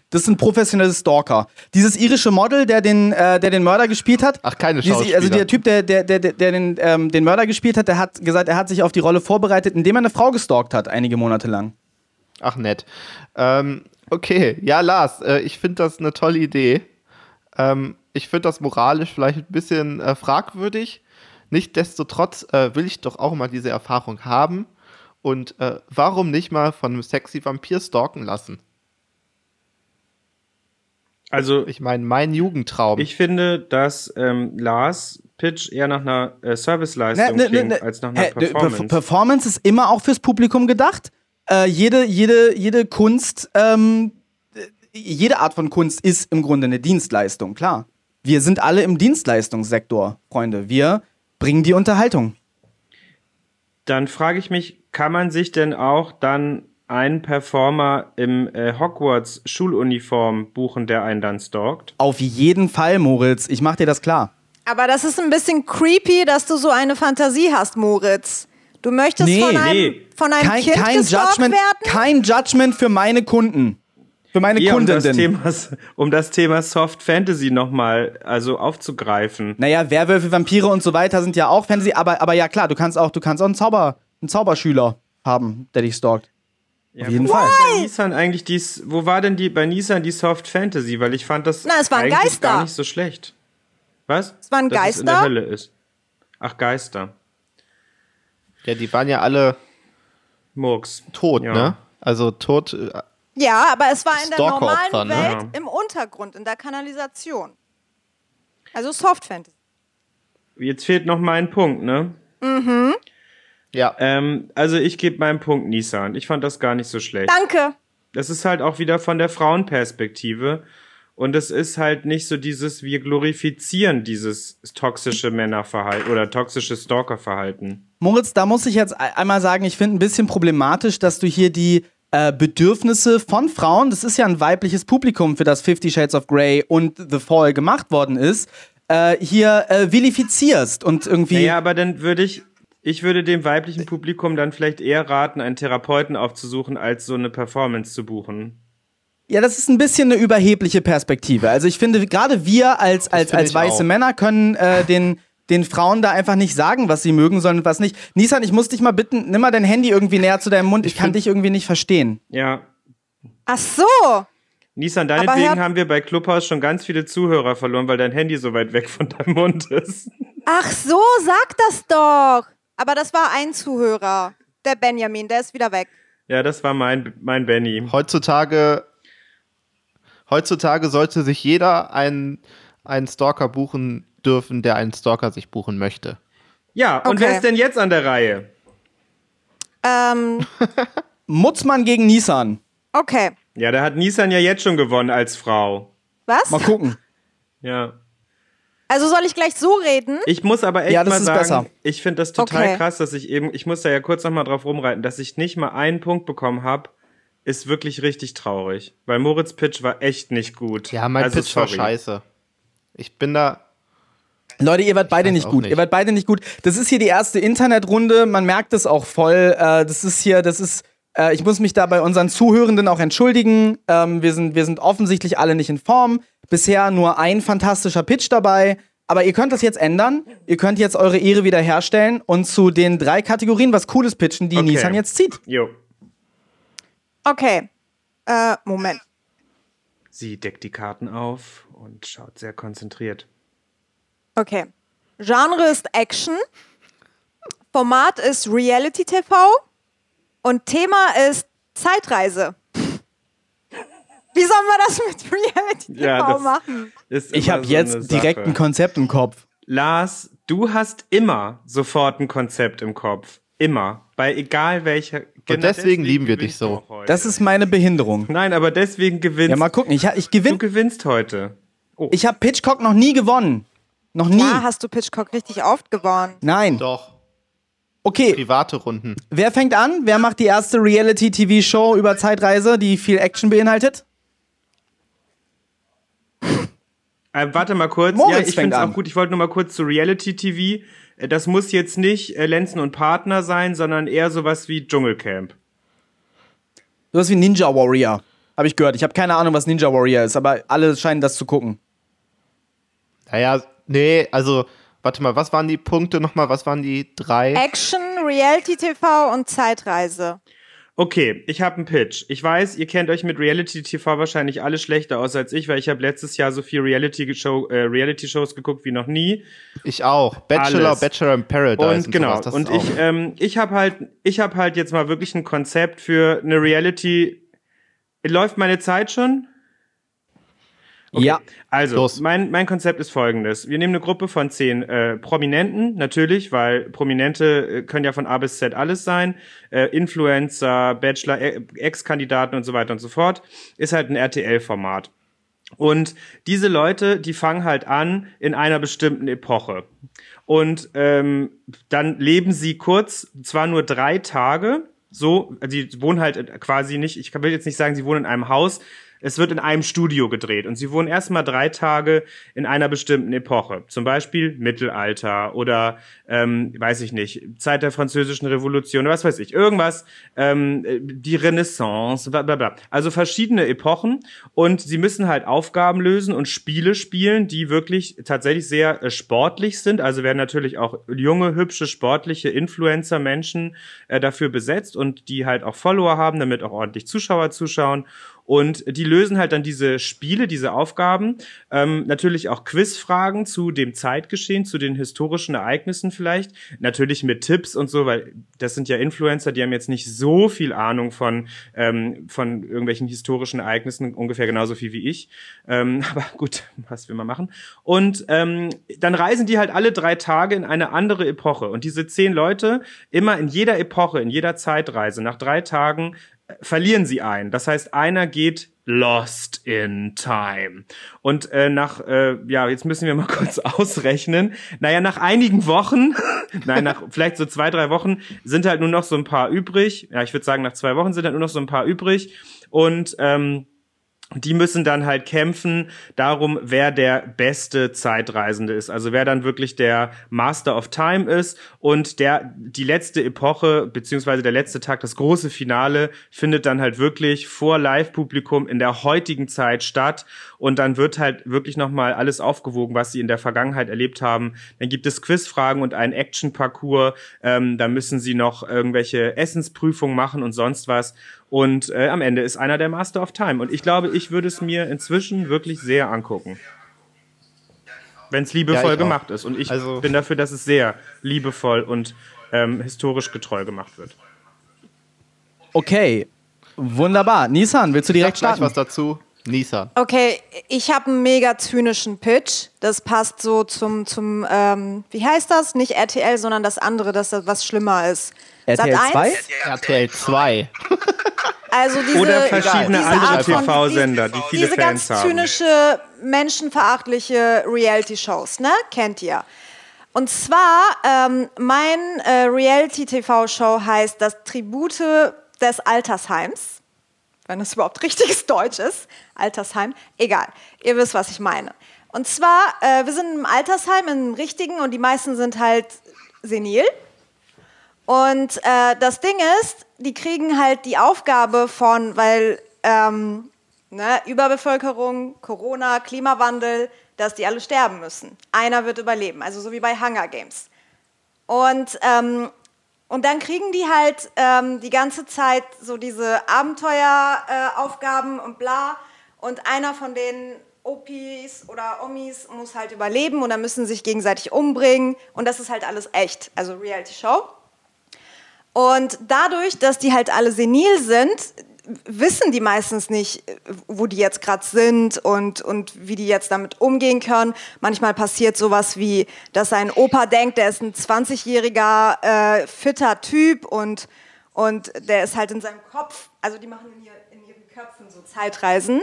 [SPEAKER 2] Das sind professionelle Stalker. Dieses irische Model, der den, äh, der den Mörder gespielt hat.
[SPEAKER 3] Ach, keine Schauspieler.
[SPEAKER 2] Diese, also der Typ, der, der, der, der den, ähm, den Mörder gespielt hat, der hat gesagt, er hat sich auf die Rolle vorbereitet, indem er eine Frau gestalkt hat, einige Monate lang.
[SPEAKER 3] Ach, nett. Ähm, okay, ja, Lars, äh, ich finde das eine tolle Idee. Ähm, ich finde das moralisch vielleicht ein bisschen äh, fragwürdig. Nichtsdestotrotz äh, will ich doch auch mal diese Erfahrung haben und äh, warum nicht mal von einem sexy Vampir stalken lassen?
[SPEAKER 5] Also,
[SPEAKER 3] ich meine, mein Jugendtraum.
[SPEAKER 5] Ich finde, dass ähm, Lars Pitch eher nach einer äh, Serviceleistung ne, ne, klingt, ne, als nach einer Performance.
[SPEAKER 2] Performance ist immer auch fürs Publikum gedacht. Äh, jede, jede, jede Kunst, ähm, jede Art von Kunst ist im Grunde eine Dienstleistung, klar. Wir sind alle im Dienstleistungssektor, Freunde. Wir bringen die Unterhaltung.
[SPEAKER 5] Dann frage ich mich, kann man sich denn auch dann einen Performer im äh, Hogwarts Schuluniform buchen, der einen dann stalkt?
[SPEAKER 2] Auf jeden Fall, Moritz. Ich mach dir das klar.
[SPEAKER 4] Aber das ist ein bisschen creepy, dass du so eine Fantasie hast, Moritz. Du möchtest nee, von einem, nee. von einem kein, Kind kein
[SPEAKER 2] Judgment,
[SPEAKER 4] werden?
[SPEAKER 2] Kein Judgment für meine Kunden für meine ja, Kundinnen.
[SPEAKER 5] Um das, Thema, um das Thema Soft Fantasy nochmal also aufzugreifen.
[SPEAKER 2] Naja, Werwölfe, Vampire und so weiter sind ja auch Fantasy, aber, aber ja klar, du kannst auch, du kannst auch einen, Zauber, einen Zauberschüler haben, der dich stalkt.
[SPEAKER 5] Ja, Auf jeden Fall. Bei Nissan eigentlich dies, wo war denn die bei Nissan die Soft Fantasy? Weil ich fand das
[SPEAKER 4] Na, es waren Geister.
[SPEAKER 5] gar nicht so schlecht. Was?
[SPEAKER 4] Es waren Dass Geister. Es in
[SPEAKER 5] der Hölle ist. Ach, Geister.
[SPEAKER 3] Ja, die waren ja alle
[SPEAKER 5] Murks.
[SPEAKER 3] Tot, ja. ne? Also tot, äh,
[SPEAKER 4] ja, aber es war in der normalen ne? Welt ja. im Untergrund, in der Kanalisation. Also Soft Fantasy.
[SPEAKER 5] Jetzt fehlt noch mein Punkt, ne?
[SPEAKER 4] Mhm.
[SPEAKER 5] Ja. Ähm, also ich gebe meinen Punkt Nissan. Ich fand das gar nicht so schlecht.
[SPEAKER 4] Danke.
[SPEAKER 5] Das ist halt auch wieder von der Frauenperspektive. Und es ist halt nicht so dieses, wir glorifizieren dieses toxische Männerverhalten oder toxische Stalkerverhalten.
[SPEAKER 2] Moritz, da muss ich jetzt einmal sagen, ich finde ein bisschen problematisch, dass du hier die äh, Bedürfnisse von Frauen, das ist ja ein weibliches Publikum, für das Fifty Shades of Grey und The Fall gemacht worden ist, äh, hier äh, vilifizierst und irgendwie.
[SPEAKER 5] Ja, naja, aber dann würde ich, Ich würde dem weiblichen Publikum dann vielleicht eher raten, einen Therapeuten aufzusuchen, als so eine Performance zu buchen.
[SPEAKER 2] Ja, das ist ein bisschen eine überhebliche Perspektive. Also ich finde, gerade wir als, als, als weiße auch. Männer können äh, den, den Frauen da einfach nicht sagen, was sie mögen sollen und was nicht. Nisan, ich muss dich mal bitten, nimm mal dein Handy irgendwie näher zu deinem Mund. Ich, ich kann dich irgendwie nicht verstehen.
[SPEAKER 5] Ja.
[SPEAKER 4] Ach so.
[SPEAKER 5] Nisan, deinetwegen haben wir bei Clubhouse schon ganz viele Zuhörer verloren, weil dein Handy so weit weg von deinem Mund ist.
[SPEAKER 4] Ach so, sag das doch. Aber das war ein Zuhörer. Der Benjamin, der ist wieder weg.
[SPEAKER 5] Ja, das war mein, mein Benny.
[SPEAKER 3] Heutzutage, heutzutage sollte sich jeder einen, einen Stalker buchen dürfen, der einen Stalker sich buchen möchte.
[SPEAKER 5] Ja, und okay. wer ist denn jetzt an der Reihe?
[SPEAKER 4] Ähm. <laughs>
[SPEAKER 2] Mutzmann gegen Nissan.
[SPEAKER 4] Okay.
[SPEAKER 5] Ja, da hat Nissan ja jetzt schon gewonnen als Frau.
[SPEAKER 4] Was?
[SPEAKER 2] Mal gucken.
[SPEAKER 5] Ja.
[SPEAKER 4] Also soll ich gleich so reden?
[SPEAKER 5] Ich muss aber echt ja, mal sagen, besser. ich finde das total okay. krass, dass ich eben, ich muss da ja kurz noch mal drauf rumreiten, dass ich nicht mal einen Punkt bekommen habe, ist wirklich richtig traurig. Weil Moritz Pitch war echt nicht gut.
[SPEAKER 3] Ja, mein also, Pitch sorry. war scheiße. Ich bin da.
[SPEAKER 2] Leute, ihr wart beide nicht gut. Nicht. Ihr wart beide nicht gut. Das ist hier die erste Internetrunde. Man merkt es auch voll. Äh, das ist hier, das ist. Äh, ich muss mich da bei unseren Zuhörenden auch entschuldigen. Ähm, wir, sind, wir sind offensichtlich alle nicht in Form. Bisher nur ein fantastischer Pitch dabei. Aber ihr könnt das jetzt ändern. Ihr könnt jetzt eure Ehre wiederherstellen und zu den drei Kategorien was Cooles pitchen, die okay. Nissan jetzt zieht.
[SPEAKER 5] Jo.
[SPEAKER 4] Okay. Äh, Moment.
[SPEAKER 5] Sie deckt die Karten auf und schaut sehr konzentriert.
[SPEAKER 4] Okay. Genre ist Action. Format ist Reality TV. Und Thema ist Zeitreise. Wie sollen wir das mit Reality TV ja, machen?
[SPEAKER 2] ich habe so jetzt direkt ein Konzept im Kopf.
[SPEAKER 5] Lars, du hast immer sofort ein Konzept im Kopf. Immer. Bei egal welcher.
[SPEAKER 3] Und genau deswegen, deswegen lieben wir dich so.
[SPEAKER 2] Das ist meine Behinderung.
[SPEAKER 5] Nein, aber deswegen gewinnst.
[SPEAKER 2] Ja, mal gucken. Ich, ich gewinn,
[SPEAKER 5] Du gewinnst heute.
[SPEAKER 2] Oh. Ich habe Pitchcock noch nie gewonnen. Noch nie.
[SPEAKER 4] Ja, hast du Pitchcock richtig oft gewonnen.
[SPEAKER 2] Nein.
[SPEAKER 3] Doch.
[SPEAKER 2] Okay.
[SPEAKER 3] Private Runden.
[SPEAKER 2] Wer fängt an? Wer macht die erste Reality-TV-Show über Zeitreise, die viel Action beinhaltet?
[SPEAKER 5] Äh, warte mal kurz.
[SPEAKER 2] Moritz
[SPEAKER 5] ja, ich finde es auch gut. Ich wollte nur mal kurz zu Reality TV. Äh, das muss jetzt nicht äh, Lenzen und Partner sein, sondern eher sowas wie Dschungelcamp.
[SPEAKER 2] Sowas wie Ninja Warrior. Habe ich gehört. Ich habe keine Ahnung, was Ninja Warrior ist, aber alle scheinen das zu gucken.
[SPEAKER 3] Naja, nee, also, warte mal, was waren die Punkte nochmal? Was waren die drei?
[SPEAKER 4] Action, Reality TV und Zeitreise.
[SPEAKER 5] Okay, ich habe einen Pitch. Ich weiß, ihr kennt euch mit Reality TV wahrscheinlich alle schlechter aus als ich, weil ich habe letztes Jahr so viel Reality Show äh, Reality Shows geguckt wie noch nie.
[SPEAKER 3] Ich auch. Bachelor,
[SPEAKER 5] Alles.
[SPEAKER 3] Bachelor in Paradise
[SPEAKER 5] und, und genau.
[SPEAKER 3] Sowas,
[SPEAKER 5] und ich ähm, ich habe halt ich habe halt jetzt mal wirklich ein Konzept für eine Reality Läuft meine Zeit schon?
[SPEAKER 2] Okay. Ja.
[SPEAKER 5] Also, mein, mein Konzept ist folgendes. Wir nehmen eine Gruppe von zehn äh, Prominenten, natürlich, weil Prominente äh, können ja von A bis Z alles sein. Äh, Influencer, Bachelor, äh, Ex-Kandidaten und so weiter und so fort. Ist halt ein RTL-Format. Und diese Leute, die fangen halt an in einer bestimmten Epoche. Und ähm, dann leben sie kurz, zwar nur drei Tage, so, also sie wohnen halt quasi nicht, ich will jetzt nicht sagen, sie wohnen in einem Haus, es wird in einem Studio gedreht und sie wohnen erstmal drei Tage in einer bestimmten Epoche. Zum Beispiel Mittelalter oder, ähm, weiß ich nicht, Zeit der französischen Revolution oder was weiß ich, irgendwas, ähm, die Renaissance, bla bla bla. Also verschiedene Epochen und sie müssen halt Aufgaben lösen und Spiele spielen, die wirklich tatsächlich sehr äh, sportlich sind. Also werden natürlich auch junge, hübsche, sportliche Influencer-Menschen äh, dafür besetzt und die halt auch Follower haben, damit auch ordentlich Zuschauer zuschauen. Und die lösen halt dann diese Spiele, diese Aufgaben, ähm, natürlich auch Quizfragen zu dem Zeitgeschehen, zu den historischen Ereignissen vielleicht, natürlich mit Tipps und so, weil das sind ja Influencer, die haben jetzt nicht so viel Ahnung von ähm, von irgendwelchen historischen Ereignissen, ungefähr genauso viel wie ich. Ähm, <laughs> aber gut, was will man machen? Und ähm, dann reisen die halt alle drei Tage in eine andere Epoche. Und diese zehn Leute, immer in jeder Epoche, in jeder Zeitreise, nach drei Tagen verlieren sie einen. Das heißt, einer geht lost in time. Und äh, nach, äh, ja, jetzt müssen wir mal <laughs> kurz ausrechnen. Naja, nach einigen Wochen, <laughs> nein, nach vielleicht so zwei, drei Wochen sind halt nur noch so ein paar übrig. Ja, ich würde sagen, nach zwei Wochen sind halt nur noch so ein paar übrig. Und ähm, die müssen dann halt kämpfen darum, wer der beste Zeitreisende ist. Also wer dann wirklich der Master of Time ist und der die letzte Epoche beziehungsweise der letzte Tag, das große Finale findet dann halt wirklich vor Live-Publikum in der heutigen Zeit statt und dann wird halt wirklich nochmal alles aufgewogen, was sie in der Vergangenheit erlebt haben. Dann gibt es Quizfragen und einen Action-Parcours. Ähm, da müssen sie noch irgendwelche Essensprüfungen machen und sonst was. Und äh, am Ende ist einer der Master of Time. Und ich glaube, ich würde es mir inzwischen wirklich sehr angucken. Wenn es liebevoll ja, gemacht ist. Und ich also bin dafür, dass es sehr liebevoll und ähm, historisch getreu gemacht wird.
[SPEAKER 2] Okay, wunderbar. Nissan, willst du direkt starten?
[SPEAKER 3] was dazu. Nissan.
[SPEAKER 4] Okay, ich habe einen mega zynischen Pitch. Das passt so zum, zum ähm, wie heißt das? Nicht RTL, sondern das andere, das was schlimmer ist.
[SPEAKER 2] RTL 2?
[SPEAKER 3] RTL 2.
[SPEAKER 4] Also diese,
[SPEAKER 5] Oder verschiedene diese andere TV-Sender, die viele
[SPEAKER 4] diese
[SPEAKER 5] Fans
[SPEAKER 4] ganz zynische, menschenverachtliche Reality-Shows, ne? Kennt ihr. Und zwar, ähm, mein äh, Reality-TV-Show heißt Das Tribute des Altersheims. Wenn das überhaupt richtiges <laughs> Deutsch ist. Altersheim. Egal. Ihr wisst, was ich meine. Und zwar, äh, wir sind im Altersheim, im richtigen, und die meisten sind halt senil. Und äh, das Ding ist, die kriegen halt die Aufgabe von, weil ähm, ne, Überbevölkerung, Corona, Klimawandel, dass die alle sterben müssen. Einer wird überleben, also so wie bei Hunger Games. Und, ähm, und dann kriegen die halt ähm, die ganze Zeit so diese Abenteueraufgaben äh, und bla. Und einer von den Opis oder Omis muss halt überleben und dann müssen sie sich gegenseitig umbringen. Und das ist halt alles echt, also Reality Show. Und dadurch, dass die halt alle senil sind, wissen die meistens nicht, wo die jetzt gerade sind und, und wie die jetzt damit umgehen können. Manchmal passiert sowas wie, dass ein Opa denkt, der ist ein 20-jähriger äh, fitter Typ und, und der ist halt in seinem Kopf, also die machen in, ihr, in ihren Köpfen so Zeitreisen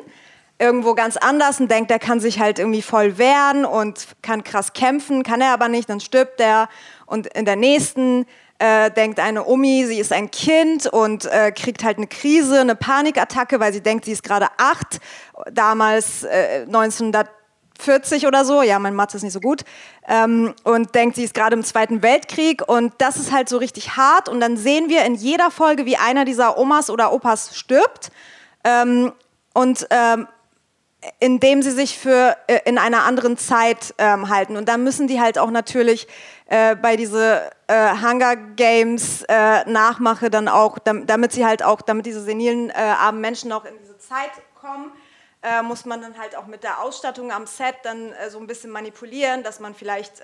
[SPEAKER 4] irgendwo ganz anders und denkt, der kann sich halt irgendwie voll wehren und kann krass kämpfen, kann er aber nicht, dann stirbt der und in der nächsten äh, denkt eine Omi, sie ist ein Kind und äh, kriegt halt eine Krise, eine Panikattacke, weil sie denkt, sie ist gerade acht, damals äh, 1940 oder so, ja, mein Mathe ist nicht so gut, ähm, und denkt, sie ist gerade im Zweiten Weltkrieg. Und das ist halt so richtig hart. Und dann sehen wir in jeder Folge, wie einer dieser Omas oder Opas stirbt. Ähm, und ähm, indem sie sich für äh, in einer anderen Zeit ähm, halten. Und da müssen die halt auch natürlich äh, bei diese äh, Hunger Games äh, Nachmache dann auch, damit sie halt auch, damit diese senilen äh, armen Menschen auch in diese Zeit kommen, äh, muss man dann halt auch mit der Ausstattung am Set dann so ein bisschen manipulieren, dass man vielleicht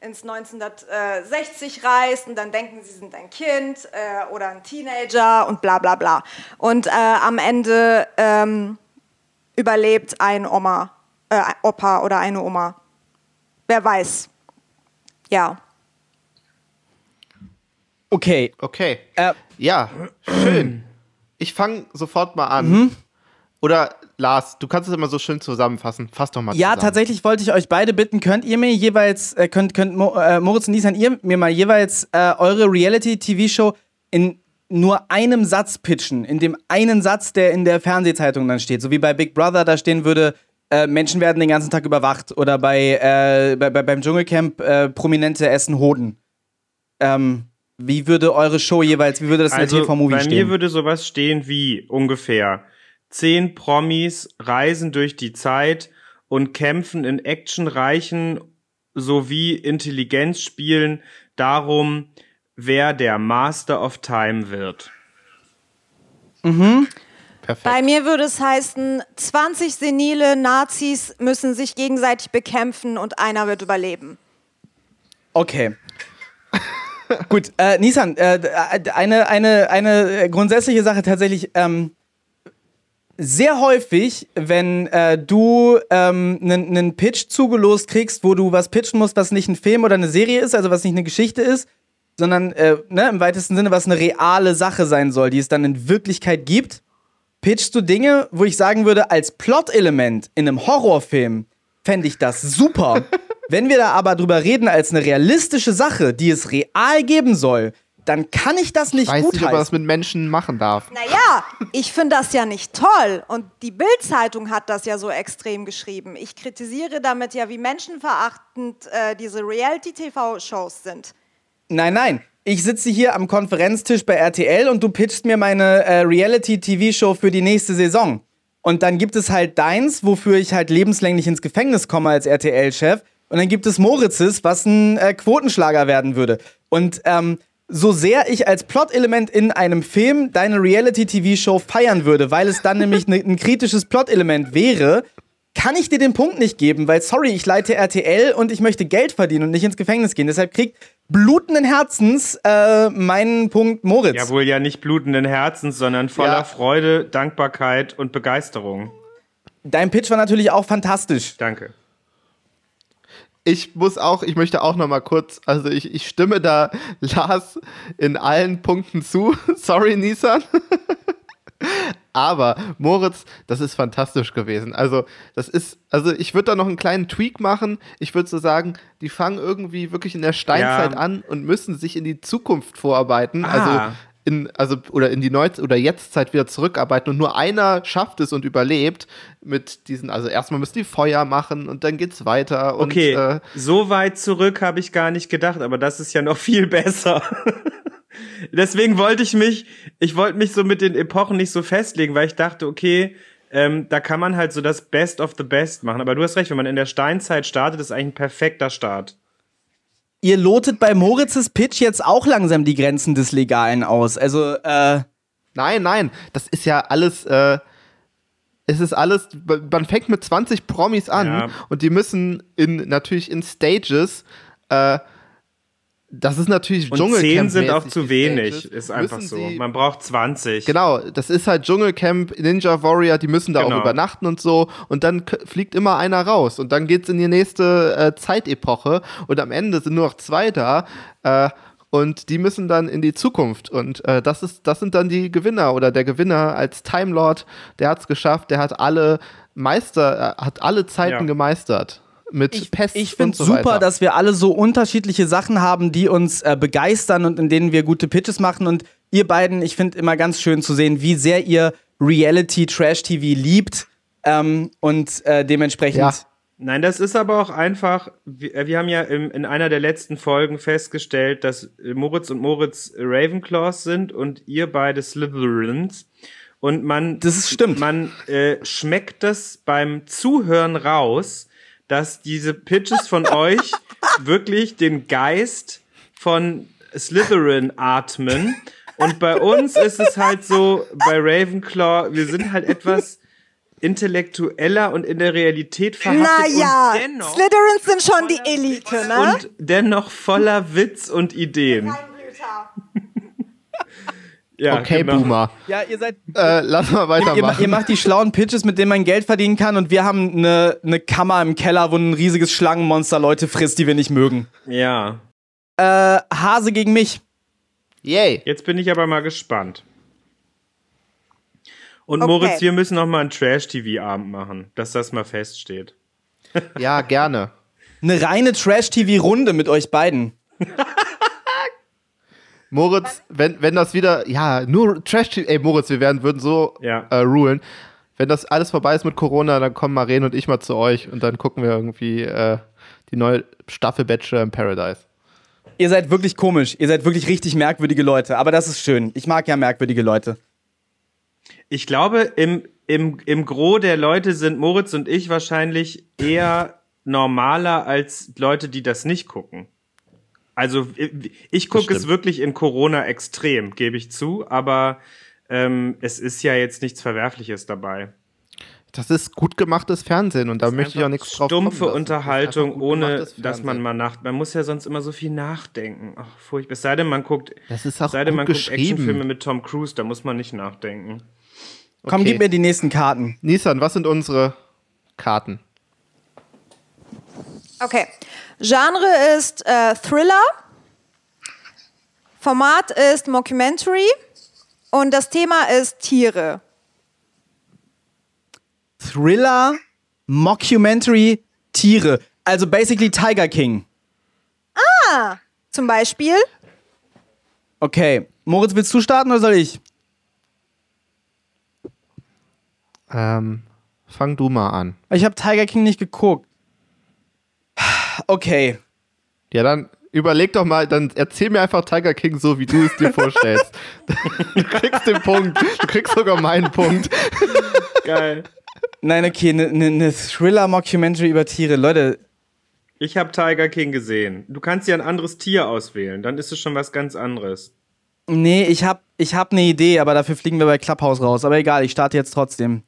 [SPEAKER 4] ins 1960 reist und dann denken, sie sind ein Kind äh, oder ein Teenager und bla bla bla. Und äh, am Ende ähm, überlebt ein Oma, äh, Opa oder eine Oma. Wer weiß. Ja.
[SPEAKER 2] Okay.
[SPEAKER 3] Okay. Äh, ja, schön. Ich fange sofort mal an. Mhm. Oder Lars, du kannst es immer so schön zusammenfassen. Fass doch mal
[SPEAKER 2] ja,
[SPEAKER 3] zusammen.
[SPEAKER 2] Ja, tatsächlich wollte ich euch beide bitten, könnt ihr mir jeweils, äh, könnt, könnt äh, Moritz und Nisan, ihr mir mal jeweils äh, eure Reality-TV-Show in nur einem Satz pitchen, in dem einen Satz, der in der Fernsehzeitung dann steht. So wie bei Big Brother da stehen würde, äh, Menschen werden den ganzen Tag überwacht. Oder bei, äh, bei, bei beim Dschungelcamp äh, Prominente essen Hoden. Ähm, wie würde eure Show jeweils, wie würde das in
[SPEAKER 5] also,
[SPEAKER 2] der TV-Movie
[SPEAKER 5] stehen?
[SPEAKER 2] Bei
[SPEAKER 5] mir würde sowas stehen wie ungefähr zehn Promis reisen durch die Zeit und kämpfen in actionreichen sowie Intelligenzspielen darum, wer der Master of Time wird.
[SPEAKER 4] Mhm. Perfekt. Bei mir würde es heißen, 20 senile Nazis müssen sich gegenseitig bekämpfen und einer wird überleben.
[SPEAKER 2] Okay. <laughs> Gut, äh, Nissan, äh, eine, eine, eine grundsätzliche Sache tatsächlich. Ähm, sehr häufig, wenn äh, du einen ähm, Pitch zugelost kriegst, wo du was pitchen musst, was nicht ein Film oder eine Serie ist, also was nicht eine Geschichte ist, sondern äh, ne, im weitesten Sinne, was eine reale Sache sein soll, die es dann in Wirklichkeit gibt, pitchst du Dinge, wo ich sagen würde, als Plot-Element in einem Horrorfilm fände ich das super. <laughs> Wenn wir da aber drüber reden als eine realistische Sache, die es real geben soll, dann kann ich das nicht
[SPEAKER 3] ich weiß
[SPEAKER 2] gut
[SPEAKER 3] nicht, ob man das mit Menschen machen darf.
[SPEAKER 4] Naja, ich finde das ja nicht toll. Und die Bild-Zeitung hat das ja so extrem geschrieben. Ich kritisiere damit ja, wie menschenverachtend äh, diese Reality-TV-Shows sind.
[SPEAKER 2] Nein, nein. Ich sitze hier am Konferenztisch bei RTL und du pitchst mir meine äh, Reality-TV-Show für die nächste Saison. Und dann gibt es halt deins, wofür ich halt lebenslänglich ins Gefängnis komme als RTL-Chef. Und dann gibt es Moritzes, was ein äh, Quotenschlager werden würde. Und ähm, so sehr ich als Plot-Element in einem Film deine Reality-TV-Show feiern würde, weil es dann <laughs> nämlich ne, ein kritisches Plot-Element wäre, kann ich dir den Punkt nicht geben, weil sorry, ich leite RTL und ich möchte Geld verdienen und nicht ins Gefängnis gehen. Deshalb kriegt blutenden Herzens äh, meinen Punkt Moritz.
[SPEAKER 5] Ja, wohl ja nicht blutenden Herzens, sondern voller ja. Freude, Dankbarkeit und Begeisterung.
[SPEAKER 2] Dein Pitch war natürlich auch fantastisch.
[SPEAKER 5] Danke
[SPEAKER 3] ich muss auch, ich möchte auch noch mal kurz, also ich, ich stimme da Lars in allen Punkten zu. <laughs> Sorry, Nissan. <laughs> Aber Moritz, das ist fantastisch gewesen. Also, das ist, also ich würde da noch einen kleinen Tweak machen. Ich würde so sagen, die fangen irgendwie wirklich in der Steinzeit ja. an und müssen sich in die Zukunft vorarbeiten. Ah. Also in, also, oder in die Neu- oder Jetztzeit wieder zurückarbeiten und nur einer schafft es und überlebt mit diesen, also erstmal müssen die Feuer machen und dann geht's weiter. Und,
[SPEAKER 5] okay, äh, so weit zurück habe ich gar nicht gedacht, aber das ist ja noch viel besser. <laughs> Deswegen wollte ich mich, ich wollte mich so mit den Epochen nicht so festlegen, weil ich dachte, okay, ähm, da kann man halt so das Best of the Best machen. Aber du hast recht, wenn man in der Steinzeit startet, ist eigentlich ein perfekter Start
[SPEAKER 2] ihr lotet bei Moritzes Pitch jetzt auch langsam die Grenzen des Legalen aus. Also, äh.
[SPEAKER 3] Nein, nein, das ist ja alles, äh, es ist alles, man fängt mit 20 Promis an ja. und die müssen in, natürlich in Stages, äh, das ist natürlich
[SPEAKER 5] Und 10 sind auch zu wenig, ist einfach so. Man braucht 20.
[SPEAKER 3] Genau, das ist halt Dschungelcamp, Ninja Warrior, die müssen da genau. auch übernachten und so. Und dann fliegt immer einer raus. Und dann geht's in die nächste äh, Zeitepoche. Und am Ende sind nur noch zwei da. Äh, und die müssen dann in die Zukunft. Und äh, das, ist, das sind dann die Gewinner oder der Gewinner als Time Lord, der hat's geschafft, der hat alle Meister, äh, hat alle Zeiten ja. gemeistert mit
[SPEAKER 2] ich,
[SPEAKER 3] Pest.
[SPEAKER 2] Ich finde so super, weiter. dass wir alle so unterschiedliche Sachen haben, die uns äh, begeistern und in denen wir gute Pitches machen. Und ihr beiden, ich finde immer ganz schön zu sehen, wie sehr ihr Reality Trash TV liebt ähm, und äh, dementsprechend. Ja.
[SPEAKER 5] Nein, das ist aber auch einfach, wir, äh, wir haben ja im, in einer der letzten Folgen festgestellt, dass Moritz und Moritz Ravenclaws sind und ihr beide Slytherins. Und man,
[SPEAKER 2] das stimmt.
[SPEAKER 5] Man äh, schmeckt das beim Zuhören raus, dass diese Pitches von <laughs> euch wirklich den Geist von Slytherin atmen. Und bei uns ist es halt so, bei Ravenclaw, wir sind halt etwas intellektueller und in der Realität verhaftet.
[SPEAKER 4] Naja, Slytherins sind schon die Elite, ne?
[SPEAKER 5] Und dennoch voller Witz und Ideen.
[SPEAKER 3] Ja, okay, genau. Boomer.
[SPEAKER 2] Ja, ihr seid.
[SPEAKER 3] Äh, lass mal weitermachen.
[SPEAKER 2] Ihr, ihr, ihr, macht die schlauen Pitches, mit denen man Geld verdienen kann, und wir haben eine, eine Kammer im Keller, wo ein riesiges Schlangenmonster Leute frisst, die wir nicht mögen.
[SPEAKER 5] Ja.
[SPEAKER 2] Äh, Hase gegen mich.
[SPEAKER 3] Yay.
[SPEAKER 5] Jetzt bin ich aber mal gespannt. Und okay. Moritz, wir müssen noch mal einen Trash-TV-Abend machen, dass das mal feststeht.
[SPEAKER 3] Ja, gerne.
[SPEAKER 2] Eine reine Trash-TV-Runde mit euch beiden. <laughs>
[SPEAKER 3] Moritz, wenn, wenn das wieder, ja, nur Trash, ey Moritz, wir werden, würden so ja. äh, rulen. Wenn das alles vorbei ist mit Corona, dann kommen Maren und ich mal zu euch und dann gucken wir irgendwie äh, die neue Staffel Bachelor in Paradise.
[SPEAKER 2] Ihr seid wirklich komisch. Ihr seid wirklich richtig merkwürdige Leute. Aber das ist schön. Ich mag ja merkwürdige Leute.
[SPEAKER 5] Ich glaube, im, im, im Gros der Leute sind Moritz und ich wahrscheinlich eher normaler als Leute, die das nicht gucken. Also ich gucke es wirklich in Corona extrem, gebe ich zu, aber ähm, es ist ja jetzt nichts Verwerfliches dabei.
[SPEAKER 3] Das ist gut gemachtes Fernsehen und da möchte ich auch nichts drauf
[SPEAKER 5] Stumpfe kommen Unterhaltung, ohne dass man mal nach. Man muss ja sonst immer so viel nachdenken. Ach, furchtbar. Es sei denn, man guckt.
[SPEAKER 3] Das ist auch
[SPEAKER 5] sei denn, man guckt Actionfilme mit Tom Cruise, da muss man nicht nachdenken.
[SPEAKER 2] Okay. Komm, gib mir die nächsten Karten.
[SPEAKER 3] Nissan, was sind unsere Karten?
[SPEAKER 4] Okay. Genre ist äh, Thriller. Format ist Mockumentary. Und das Thema ist Tiere.
[SPEAKER 2] Thriller, Mockumentary, Tiere. Also basically Tiger King.
[SPEAKER 4] Ah, zum Beispiel?
[SPEAKER 2] Okay. Moritz, willst du starten oder soll ich?
[SPEAKER 3] Ähm, fang du mal an.
[SPEAKER 2] Ich habe Tiger King nicht geguckt. Okay.
[SPEAKER 3] Ja, dann überleg doch mal, dann erzähl mir einfach Tiger King so, wie du es dir vorstellst. <laughs> du kriegst den Punkt. Du kriegst sogar meinen Punkt.
[SPEAKER 5] Geil.
[SPEAKER 2] Nein, okay, eine ne, ne, Thriller-Mockumentary über Tiere. Leute.
[SPEAKER 5] Ich habe Tiger King gesehen. Du kannst ja ein anderes Tier auswählen, dann ist es schon was ganz anderes.
[SPEAKER 2] Nee, ich hab, ich hab eine Idee, aber dafür fliegen wir bei Clubhouse raus. Aber egal, ich starte jetzt trotzdem.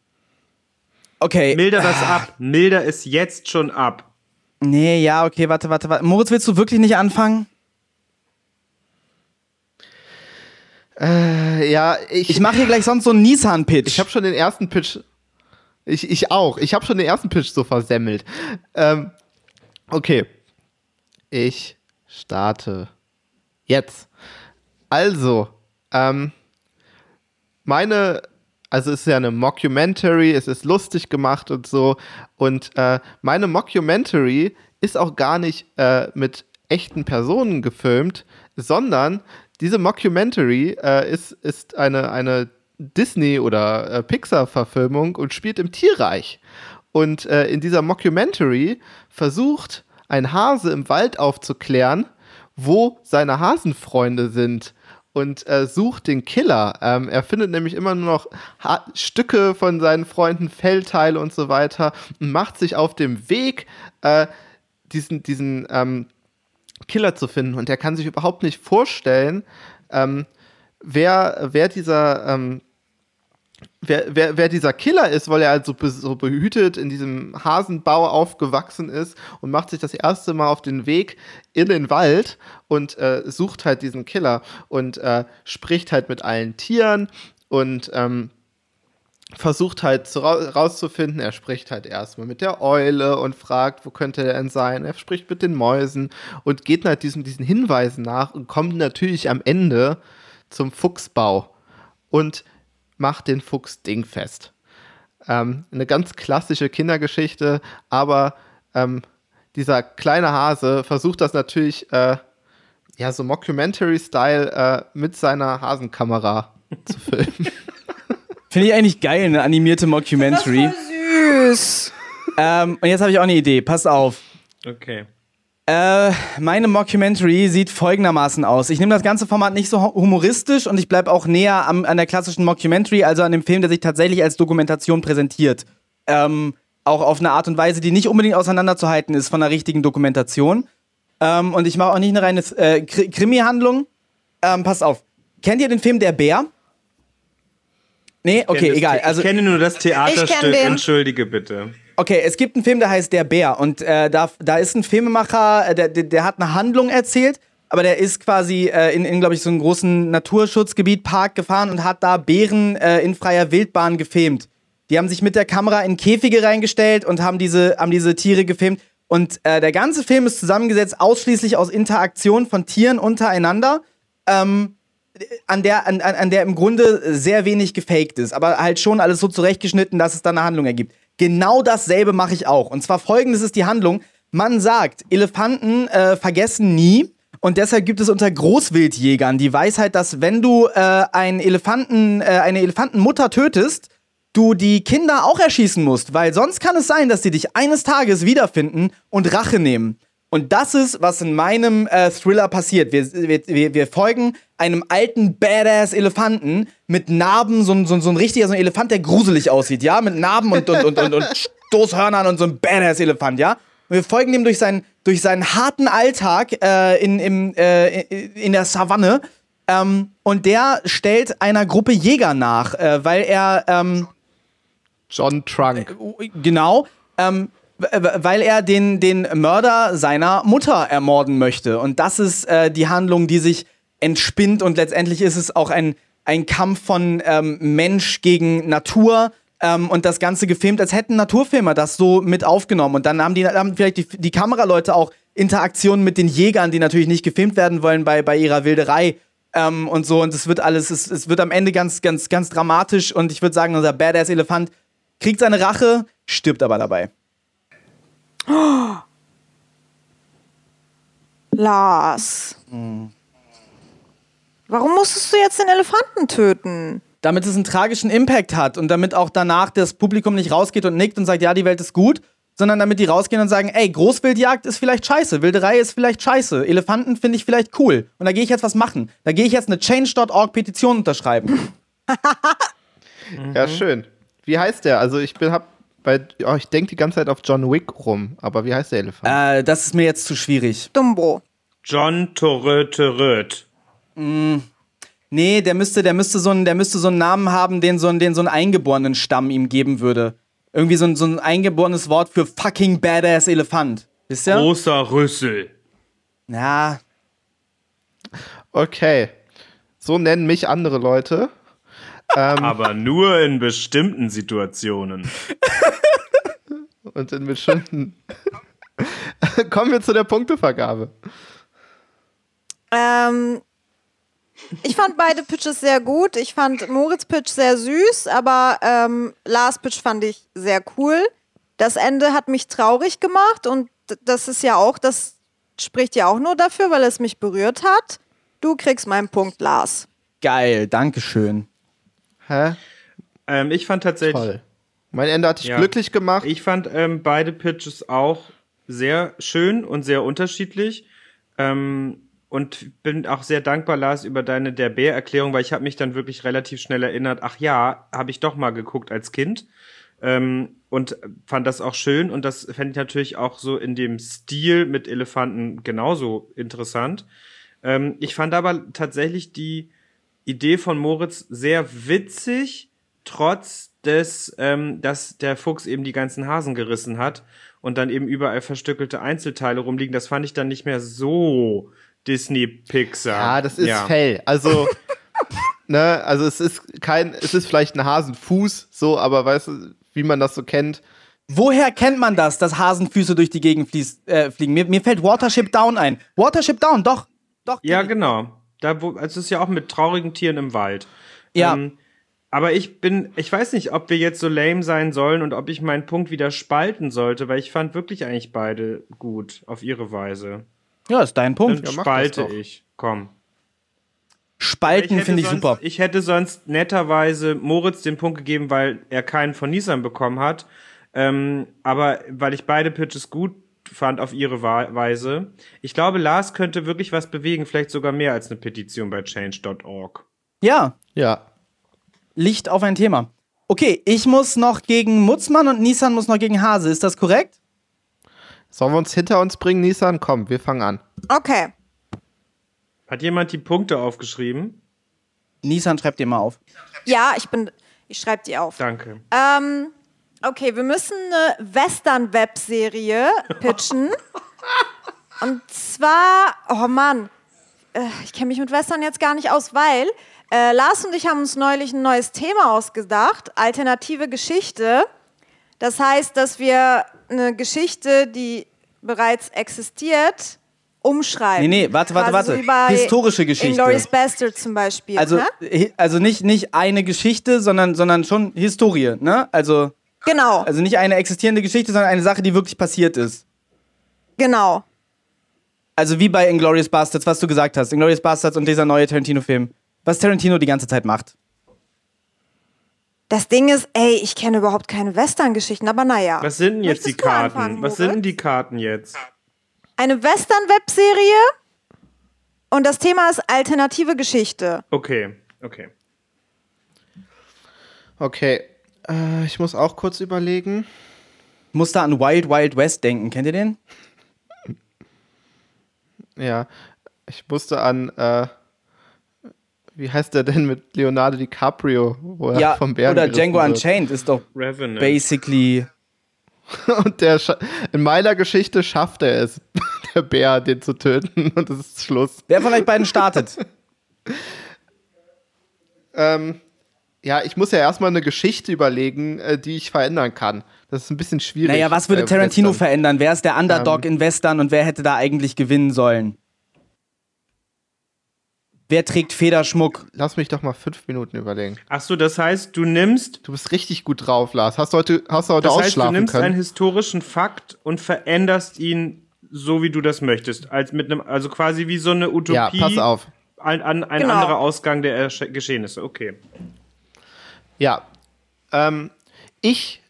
[SPEAKER 2] Okay.
[SPEAKER 5] Milder das ab. Milder es jetzt schon ab.
[SPEAKER 2] Nee, ja, okay, warte, warte, warte. Moritz, willst du wirklich nicht anfangen?
[SPEAKER 3] Äh, ja, ich.
[SPEAKER 2] Ich mache hier gleich sonst so einen Nissan-Pitch.
[SPEAKER 3] Ich habe schon den ersten Pitch. Ich, ich auch. Ich habe schon den ersten Pitch so versemmelt. Ähm, okay. Ich starte jetzt. Also, ähm, meine, also es ist ja eine Mockumentary, es ist lustig gemacht und so. Und äh, meine Mockumentary ist auch gar nicht äh, mit echten Personen gefilmt, sondern diese Mockumentary äh, ist, ist eine, eine Disney- oder äh, Pixar-Verfilmung und spielt im Tierreich. Und äh, in dieser Mockumentary versucht ein Hase im Wald aufzuklären, wo seine Hasenfreunde sind und äh, sucht den Killer. Ähm, er findet nämlich immer nur noch ha Stücke von seinen Freunden, Fellteile und so weiter und macht sich auf dem Weg, äh, diesen, diesen ähm, Killer zu finden. Und er kann sich überhaupt nicht vorstellen, ähm, wer, wer dieser ähm, wer, wer, wer dieser Killer ist, weil er halt so, so behütet in diesem Hasenbau aufgewachsen ist und macht sich das erste Mal auf den Weg in den Wald und äh, sucht halt diesen Killer und äh, spricht halt mit allen Tieren und ähm, versucht halt zu, rauszufinden, er spricht halt erstmal mit der Eule und fragt, wo könnte er denn sein? Er spricht mit den Mäusen und geht halt diesen, diesen Hinweisen nach und kommt natürlich am Ende zum Fuchsbau. Und macht den Fuchs dingfest. Ähm, eine ganz klassische Kindergeschichte, aber ähm, dieser kleine Hase versucht das natürlich, äh, ja, so Mockumentary-Style äh, mit seiner Hasenkamera zu <laughs> filmen.
[SPEAKER 2] Finde ich eigentlich geil, eine animierte Mockumentary.
[SPEAKER 4] Das ist süß.
[SPEAKER 2] Ähm, und jetzt habe ich auch eine Idee. Pass auf.
[SPEAKER 5] Okay.
[SPEAKER 2] Äh, meine Mockumentary sieht folgendermaßen aus. Ich nehme das ganze Format nicht so humoristisch und ich bleibe auch näher am, an der klassischen Mockumentary, also an dem Film, der sich tatsächlich als Dokumentation präsentiert. Ähm, auch auf eine Art und Weise, die nicht unbedingt auseinanderzuhalten ist von einer richtigen Dokumentation. Ähm, und ich mache auch nicht eine reine äh, Krimi-Handlung. Ähm, passt auf. Kennt ihr den Film Der Bär? Nee, okay, egal.
[SPEAKER 5] Also, ich kenne nur das Theaterstück, entschuldige bitte.
[SPEAKER 2] Okay, es gibt einen Film, der heißt Der Bär und äh, da, da ist ein Filmemacher, äh, der, der, der, hat eine Handlung erzählt, aber der ist quasi äh, in, in glaube ich, so einem großen Naturschutzgebiet, Park gefahren und hat da Bären äh, in freier Wildbahn gefilmt. Die haben sich mit der Kamera in Käfige reingestellt und haben diese, haben diese Tiere gefilmt. Und äh, der ganze Film ist zusammengesetzt ausschließlich aus Interaktion von Tieren untereinander. Ähm, an der, an, an der im Grunde sehr wenig gefaked ist, aber halt schon alles so zurechtgeschnitten, dass es dann eine Handlung ergibt. Genau dasselbe mache ich auch. Und zwar folgendes ist die Handlung. Man sagt, Elefanten äh, vergessen nie. Und deshalb gibt es unter Großwildjägern die Weisheit, dass wenn du äh, einen Elefanten, äh, eine Elefantenmutter tötest, du die Kinder auch erschießen musst, weil sonst kann es sein, dass sie dich eines Tages wiederfinden und Rache nehmen. Und das ist, was in meinem äh, Thriller passiert. Wir, wir, wir folgen einem alten Badass-Elefanten mit Narben, so, so, so ein richtiger so ein Elefant, der gruselig aussieht, ja? Mit Narben und, und, und, und, und <laughs> Stoßhörnern und so ein Badass-Elefant, ja? Und wir folgen dem durch seinen, durch seinen harten Alltag äh, in, im, äh, in der Savanne. Ähm, und der stellt einer Gruppe Jäger nach, äh, weil er. Ähm,
[SPEAKER 3] John Trunk.
[SPEAKER 2] Äh, genau. Ähm, weil er den, den Mörder seiner Mutter ermorden möchte. Und das ist äh, die Handlung, die sich entspinnt und letztendlich ist es auch ein, ein Kampf von ähm, Mensch gegen Natur. Ähm, und das Ganze gefilmt, als hätten Naturfilmer das so mit aufgenommen. Und dann haben die haben vielleicht die, die Kameraleute auch Interaktionen mit den Jägern, die natürlich nicht gefilmt werden wollen bei, bei ihrer Wilderei. Ähm, und so. Und es wird alles, es, es wird am Ende ganz, ganz, ganz dramatisch. Und ich würde sagen, unser Badass-Elefant kriegt seine Rache, stirbt aber dabei. Oh. <gasps>
[SPEAKER 4] Lars.
[SPEAKER 2] Hm.
[SPEAKER 4] Warum musstest du jetzt den Elefanten töten?
[SPEAKER 2] Damit es einen tragischen Impact hat und damit auch danach das Publikum nicht rausgeht und nickt und sagt, ja, die Welt ist gut, sondern damit die rausgehen und sagen, ey, Großwildjagd ist vielleicht scheiße, Wilderei ist vielleicht scheiße, Elefanten finde ich vielleicht cool. Und da gehe ich jetzt was machen. Da gehe ich jetzt eine Change.org Petition unterschreiben. <laughs>
[SPEAKER 3] ja, schön. Wie heißt der? Also ich bin hab bei oh, ich denke die ganze Zeit auf John Wick rum, aber wie heißt der Elefant?
[SPEAKER 2] Äh, das ist mir jetzt zu schwierig.
[SPEAKER 4] Dumbo.
[SPEAKER 5] John Toröteröt.
[SPEAKER 2] Mm, nee, der müsste, der müsste so einen, der müsste so einen Namen haben, den so, einen, den so einen eingeborenen Stamm ihm geben würde. Irgendwie so ein, so ein eingeborenes Wort für fucking badass Elefant. Wisst ihr?
[SPEAKER 5] Großer Rüssel.
[SPEAKER 2] Ja.
[SPEAKER 3] Okay. So nennen mich andere Leute.
[SPEAKER 5] Ähm, Aber nur in bestimmten Situationen. <laughs>
[SPEAKER 3] Und in bestimmten. <laughs> Kommen wir zu der Punktevergabe.
[SPEAKER 4] Ähm, ich fand beide Pitches sehr gut. Ich fand Moritz Pitch sehr süß, aber ähm, Lars Pitch fand ich sehr cool. Das Ende hat mich traurig gemacht und das ist ja auch, das spricht ja auch nur dafür, weil es mich berührt hat. Du kriegst meinen Punkt, Lars.
[SPEAKER 2] Geil, Dankeschön.
[SPEAKER 3] Hä?
[SPEAKER 5] Ähm, ich fand tatsächlich. Toll.
[SPEAKER 3] Mein Ende hat dich ja. glücklich gemacht.
[SPEAKER 5] Ich fand ähm, beide Pitches auch sehr schön und sehr unterschiedlich. Ähm, und bin auch sehr dankbar, Lars, über deine Der Bär-Erklärung, weil ich habe mich dann wirklich relativ schnell erinnert, ach ja, habe ich doch mal geguckt als Kind. Ähm, und fand das auch schön und das fände ich natürlich auch so in dem Stil mit Elefanten genauso interessant. Ähm, ich fand aber tatsächlich die Idee von Moritz sehr witzig, trotz des, ähm, dass der Fuchs eben die ganzen Hasen gerissen hat und dann eben überall verstückelte Einzelteile rumliegen. Das fand ich dann nicht mehr so Disney Pixar.
[SPEAKER 3] Ja, das ist ja. Fell. Also <laughs> ne, also es ist kein es ist vielleicht ein Hasenfuß so, aber weißt du, wie man das so kennt.
[SPEAKER 2] Woher kennt man das, dass Hasenfüße durch die Gegend fließ, äh, fliegen? Mir, mir fällt Watership Down ein. Watership Down, doch. Doch.
[SPEAKER 5] Ja, genau. Da, wo, also es ist ja auch mit traurigen Tieren im Wald.
[SPEAKER 2] Ja. Ähm,
[SPEAKER 5] aber ich bin, ich weiß nicht, ob wir jetzt so lame sein sollen und ob ich meinen Punkt wieder spalten sollte, weil ich fand wirklich eigentlich beide gut auf ihre Weise.
[SPEAKER 2] Ja, ist dein Punkt.
[SPEAKER 5] Dann ja, spalte ich. Komm.
[SPEAKER 2] Spalten finde ich
[SPEAKER 5] sonst,
[SPEAKER 2] super.
[SPEAKER 5] Ich hätte sonst netterweise Moritz den Punkt gegeben, weil er keinen von Nissan bekommen hat. Ähm, aber weil ich beide Pitches gut fand auf ihre Weise. Ich glaube, Lars könnte wirklich was bewegen, vielleicht sogar mehr als eine Petition bei change.org.
[SPEAKER 2] Ja.
[SPEAKER 3] Ja.
[SPEAKER 2] Licht auf ein Thema. Okay, ich muss noch gegen Mutzmann und Nissan muss noch gegen Hase. Ist das korrekt?
[SPEAKER 3] Sollen wir uns hinter uns bringen, Nissan? Komm, wir fangen an.
[SPEAKER 4] Okay.
[SPEAKER 5] Hat jemand die Punkte aufgeschrieben?
[SPEAKER 2] Nissan schreibt dir mal auf.
[SPEAKER 4] Ja, ich bin. Ich schreibe die auf.
[SPEAKER 5] Danke.
[SPEAKER 4] Ähm, okay, wir müssen eine Western-Webserie pitchen. <laughs> Und zwar, oh Mann, äh, ich kenne mich mit Western jetzt gar nicht aus, weil äh, Lars und ich haben uns neulich ein neues Thema ausgedacht: alternative Geschichte. Das heißt, dass wir eine Geschichte, die bereits existiert, umschreiben.
[SPEAKER 2] Nee, nee, warte, warte, warte. So Historische Geschichte.
[SPEAKER 4] Inglourious Bastard zum Beispiel.
[SPEAKER 2] Also, ne? also nicht, nicht eine Geschichte, sondern, sondern schon Historie, ne? Also.
[SPEAKER 4] Genau.
[SPEAKER 2] Also nicht eine existierende Geschichte, sondern eine Sache, die wirklich passiert ist.
[SPEAKER 4] Genau.
[SPEAKER 2] Also wie bei Inglourious Bastards, was du gesagt hast. Inglourious Bastards und dieser neue Tarantino-Film. Was Tarantino die ganze Zeit macht.
[SPEAKER 4] Das Ding ist, ey, ich kenne überhaupt keine Western-Geschichten, aber naja.
[SPEAKER 5] Was sind denn jetzt die Karten? Was sind denn die Karten jetzt?
[SPEAKER 4] Eine Western-Webserie und das Thema ist alternative Geschichte.
[SPEAKER 5] Okay, okay.
[SPEAKER 3] Okay, äh, ich muss auch kurz überlegen.
[SPEAKER 2] Ich muss da an Wild Wild West denken. Kennt ihr den?
[SPEAKER 3] Ja, ich musste an äh, wie heißt der denn mit Leonardo DiCaprio, wo er
[SPEAKER 2] ja,
[SPEAKER 3] vom Bären
[SPEAKER 2] Oder Django wird. Unchained ist doch
[SPEAKER 5] Revenant.
[SPEAKER 2] basically. <laughs>
[SPEAKER 3] Und der in meiner Geschichte schafft er es, <laughs> der Bär, den zu töten. Und das ist Schluss.
[SPEAKER 2] Wer von euch beiden startet? <laughs>
[SPEAKER 3] ähm, ja, ich muss ja erstmal eine Geschichte überlegen, äh, die ich verändern kann. Das ist ein bisschen schwierig.
[SPEAKER 2] Naja, was würde Tarantino verändern? Wer ist der Underdog ähm, in Western und wer hätte da eigentlich gewinnen sollen? Wer trägt Federschmuck?
[SPEAKER 3] Lass mich doch mal fünf Minuten überlegen.
[SPEAKER 5] Ach so, das heißt, du nimmst.
[SPEAKER 3] Du bist richtig gut drauf, Lars. Hast du heute, hast du heute das heißt,
[SPEAKER 5] du nimmst
[SPEAKER 3] können?
[SPEAKER 5] einen historischen Fakt und veränderst ihn so, wie du das möchtest. Als mit einem, also quasi wie so eine Utopie.
[SPEAKER 3] Ja, pass auf.
[SPEAKER 5] ein, ein, ein genau. anderer Ausgang der Geschehnisse. Okay.
[SPEAKER 3] Ja. Ähm, ich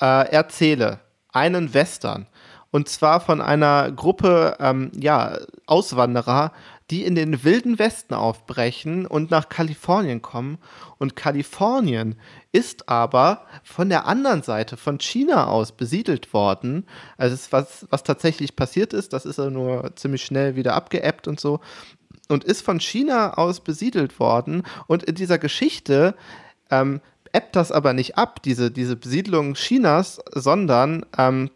[SPEAKER 3] äh, erzähle einen Western. Und zwar von einer Gruppe ähm, ja, Auswanderer, die in den wilden Westen aufbrechen und nach Kalifornien kommen. Und Kalifornien ist aber von der anderen Seite, von China aus besiedelt worden. Also was, was tatsächlich passiert ist, das ist ja nur ziemlich schnell wieder abgeebbt und so. Und ist von China aus besiedelt worden. Und in dieser Geschichte ähm, ebbt das aber nicht ab, diese, diese Besiedlung Chinas, sondern ähm,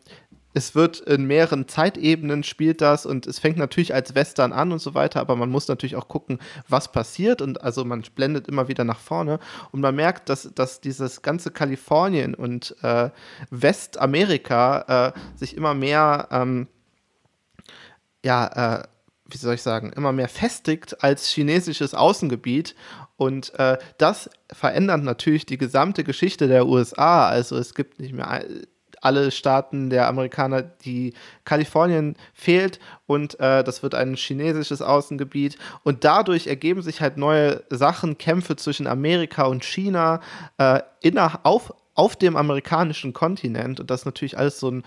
[SPEAKER 3] es wird in mehreren Zeitebenen spielt das und es fängt natürlich als Western an und so weiter, aber man muss natürlich auch gucken, was passiert und also man blendet immer wieder nach vorne und man merkt, dass, dass dieses ganze Kalifornien und äh, Westamerika äh, sich immer mehr, ähm, ja, äh, wie soll ich sagen, immer mehr festigt als chinesisches Außengebiet und äh, das verändert natürlich die gesamte Geschichte der USA. Also es gibt nicht mehr alle Staaten der Amerikaner, die Kalifornien fehlt und äh, das wird ein chinesisches Außengebiet und dadurch ergeben sich halt neue Sachen, Kämpfe zwischen Amerika und China äh, inner, auf, auf dem amerikanischen Kontinent und das ist natürlich alles so ein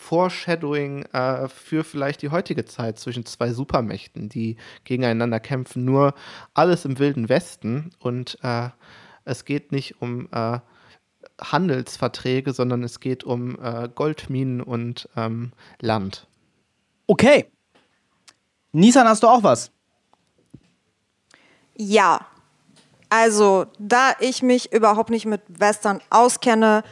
[SPEAKER 3] Foreshadowing äh, für vielleicht die heutige Zeit zwischen zwei Supermächten, die gegeneinander kämpfen. Nur alles im wilden Westen und äh, es geht nicht um äh, Handelsverträge, sondern es geht um äh, Goldminen und ähm, Land.
[SPEAKER 2] Okay. Nissan, hast du auch was?
[SPEAKER 4] Ja. Also, da ich mich überhaupt nicht mit Western auskenne,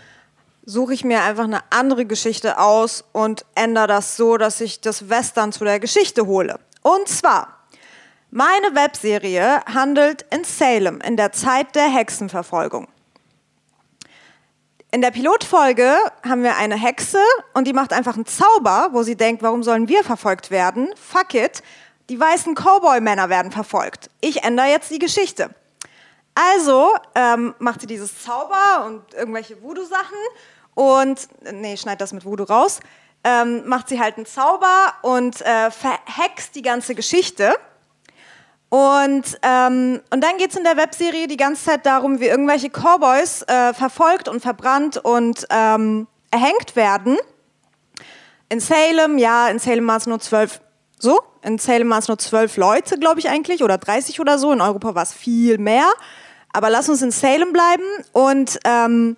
[SPEAKER 4] suche ich mir einfach eine andere Geschichte aus und ändere das so, dass ich das Western zu der Geschichte hole. Und zwar, meine Webserie handelt in Salem in der Zeit der Hexenverfolgung. In der Pilotfolge haben wir eine Hexe und die macht einfach einen Zauber, wo sie denkt, warum sollen wir verfolgt werden? Fuck it. Die weißen Cowboy-Männer werden verfolgt. Ich ändere jetzt die Geschichte. Also ähm, macht sie dieses Zauber und irgendwelche Voodoo-Sachen und, nee, schneid das mit Voodoo raus, ähm, macht sie halt einen Zauber und äh, verhext die ganze Geschichte. Und, ähm, und dann geht es in der Webserie die ganze Zeit darum, wie irgendwelche Cowboys äh, verfolgt und verbrannt und ähm, erhängt werden. In Salem, ja, in Salem waren es nur zwölf, so, in Salem waren es nur zwölf Leute, glaube ich eigentlich, oder 30 oder so. In Europa war es viel mehr. Aber lass uns in Salem bleiben und ähm,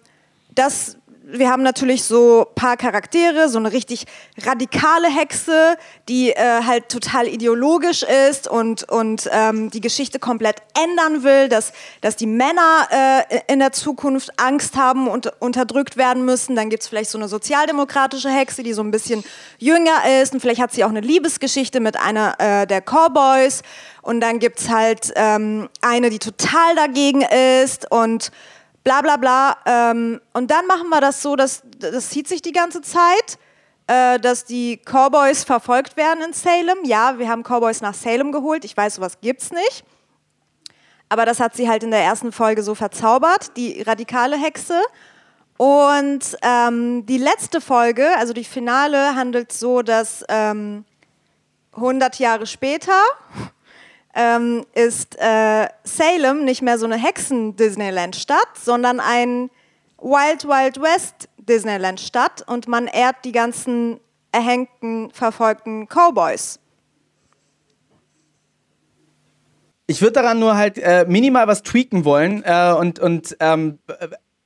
[SPEAKER 4] das wir haben natürlich so paar Charaktere, so eine richtig radikale Hexe, die äh, halt total ideologisch ist und, und ähm, die Geschichte komplett ändern will, dass, dass die Männer äh, in der Zukunft Angst haben und unterdrückt werden müssen. Dann gibt's vielleicht so eine sozialdemokratische Hexe, die so ein bisschen jünger ist und vielleicht hat sie auch eine Liebesgeschichte mit einer äh, der Cowboys. Und dann gibt's halt ähm, eine, die total dagegen ist und bla bla bla. Ähm, und dann machen wir das so, dass das zieht sich die ganze Zeit, äh, dass die Cowboys verfolgt werden in Salem. Ja, wir haben Cowboys nach Salem geholt. Ich weiß, sowas gibt's nicht. Aber das hat sie halt in der ersten Folge so verzaubert, die radikale Hexe. Und ähm, die letzte Folge, also die Finale, handelt so, dass ähm, 100 Jahre später ähm, ist äh, Salem nicht mehr so eine Hexen-Disneyland-Stadt, sondern ein Wild Wild West Disneyland-Stadt und man ehrt die ganzen erhängten, verfolgten Cowboys.
[SPEAKER 2] Ich würde daran nur halt äh, minimal was tweaken wollen äh, und, und ähm,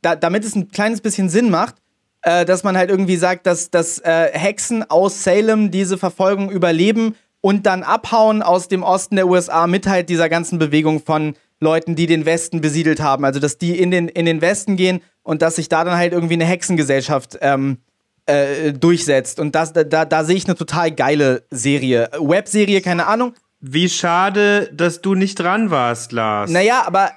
[SPEAKER 2] da, damit es ein kleines bisschen Sinn macht, äh, dass man halt irgendwie sagt, dass, dass äh, Hexen aus Salem diese Verfolgung überleben und dann abhauen aus dem Osten der USA mit halt dieser ganzen Bewegung von Leuten, die den Westen besiedelt haben. Also, dass die in den, in den Westen gehen und dass sich da dann halt irgendwie eine Hexengesellschaft ähm, äh, durchsetzt. Und das, da, da, da sehe ich eine total geile Serie. Webserie, keine Ahnung.
[SPEAKER 5] Wie schade, dass du nicht dran warst, Lars.
[SPEAKER 2] Naja, aber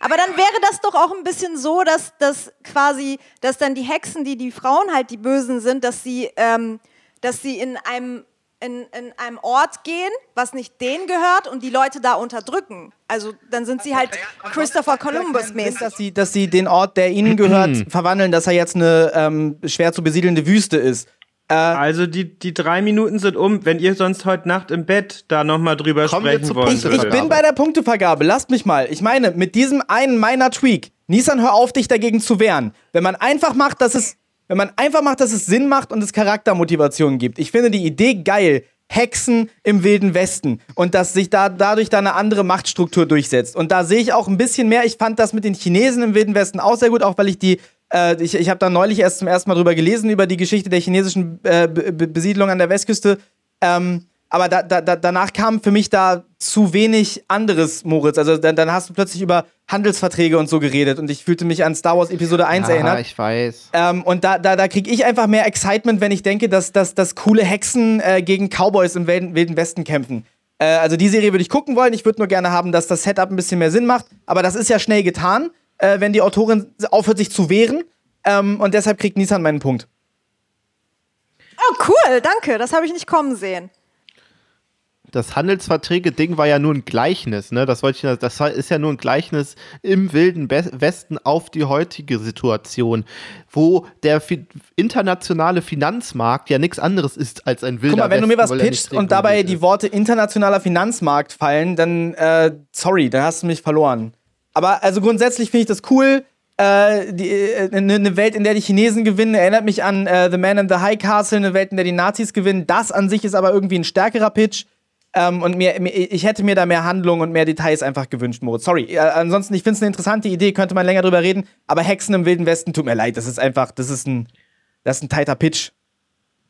[SPEAKER 4] aber dann wäre das doch auch ein bisschen so, dass, dass quasi, dass dann die Hexen, die die Frauen halt die Bösen sind, dass sie, ähm, dass sie in einem in, in einem Ort gehen, was nicht denen gehört und die Leute da unterdrücken. Also dann sind sie halt Christopher Columbus mäßig.
[SPEAKER 2] Dass sie, dass sie den Ort, der ihnen gehört, verwandeln, dass er jetzt eine ähm, schwer zu besiedelnde Wüste ist.
[SPEAKER 5] Äh, also die, die drei Minuten sind um, wenn ihr sonst heute Nacht im Bett da nochmal drüber sprechen wollt.
[SPEAKER 2] Ich, ich bin bei der Punktevergabe, lasst mich mal. Ich meine, mit diesem einen meiner Tweak, Nissan, hör auf, dich dagegen zu wehren. Wenn man einfach macht, dass es, wenn man einfach macht, dass es Sinn macht und es Charaktermotivationen gibt. Ich finde die Idee geil. Hexen im Wilden Westen und dass sich da dadurch da eine andere Machtstruktur durchsetzt. Und da sehe ich auch ein bisschen mehr. Ich fand das mit den Chinesen im Wilden Westen auch sehr gut, auch weil ich die äh, ich ich habe da neulich erst zum ersten Mal drüber gelesen, über die Geschichte der chinesischen äh, Besiedlung an der Westküste. Ähm, aber da, da, danach kam für mich da zu wenig anderes, Moritz. Also dann, dann, hast du plötzlich über Handelsverträge und so geredet und ich fühlte mich an Star Wars Episode 1 ja, erinnert.
[SPEAKER 3] ich weiß.
[SPEAKER 2] Ähm, und da, da, da kriege ich einfach mehr Excitement, wenn ich denke, dass, dass, dass coole Hexen äh, gegen Cowboys im Wilden, Wilden Westen kämpfen. Äh, also die Serie würde ich gucken wollen. Ich würde nur gerne haben, dass das Setup ein bisschen mehr Sinn macht. Aber das ist ja schnell getan äh, wenn die Autorin aufhört, sich zu wehren. Ähm, und deshalb kriegt Nissan meinen Punkt.
[SPEAKER 4] Oh, cool, danke. Das habe ich nicht kommen sehen.
[SPEAKER 3] Das Handelsverträge-Ding war ja nur ein Gleichnis, ne? Das, wollte ich, das ist ja nur ein Gleichnis im wilden Westen auf die heutige Situation, wo der fi internationale Finanzmarkt ja nichts anderes ist als ein wilder
[SPEAKER 2] Guck mal, wenn
[SPEAKER 3] Westen,
[SPEAKER 2] du mir was pitchst und dabei die Worte internationaler Finanzmarkt fallen, dann äh, sorry, dann hast du mich verloren. Aber also grundsätzlich finde ich das cool. Äh, äh, eine äh, Welt, in der die Chinesen gewinnen, erinnert mich an äh, The Man in the High Castle, eine Welt, in der die Nazis gewinnen. Das an sich ist aber irgendwie ein stärkerer Pitch. Ähm, und mir, ich hätte mir da mehr Handlung und mehr Details einfach gewünscht, Moritz. Sorry. Äh, ansonsten, ich finde es eine interessante Idee, könnte man länger drüber reden. Aber Hexen im Wilden Westen, tut mir leid, das ist einfach, das ist ein, das ist ein tighter Pitch.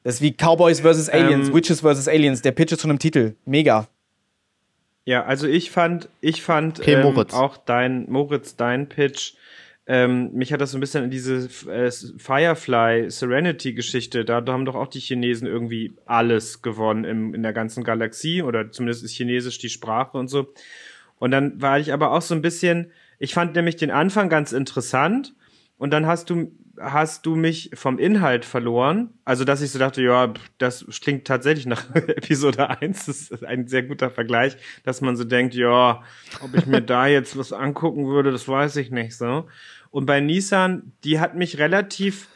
[SPEAKER 2] Das ist wie Cowboys vs. Aliens, ähm, Witches vs. Aliens. Der Pitch ist von einem Titel. Mega.
[SPEAKER 5] Ja, also ich fand, ich fand okay, ähm, auch dein, Moritz, dein Pitch, ähm, mich hat das so ein bisschen an diese äh, Firefly Serenity Geschichte, da, da haben doch auch die Chinesen irgendwie alles gewonnen im, in der ganzen Galaxie oder zumindest ist Chinesisch die Sprache und so. Und dann war ich aber auch so ein bisschen, ich fand nämlich den Anfang ganz interessant und dann hast du hast du mich vom Inhalt verloren. Also, dass ich so dachte, ja, das klingt tatsächlich nach <laughs> Episode 1. Das ist ein sehr guter Vergleich, dass man so denkt, ja, ob ich mir da <laughs> jetzt was angucken würde, das weiß ich nicht so. Und bei Nissan, die hat mich relativ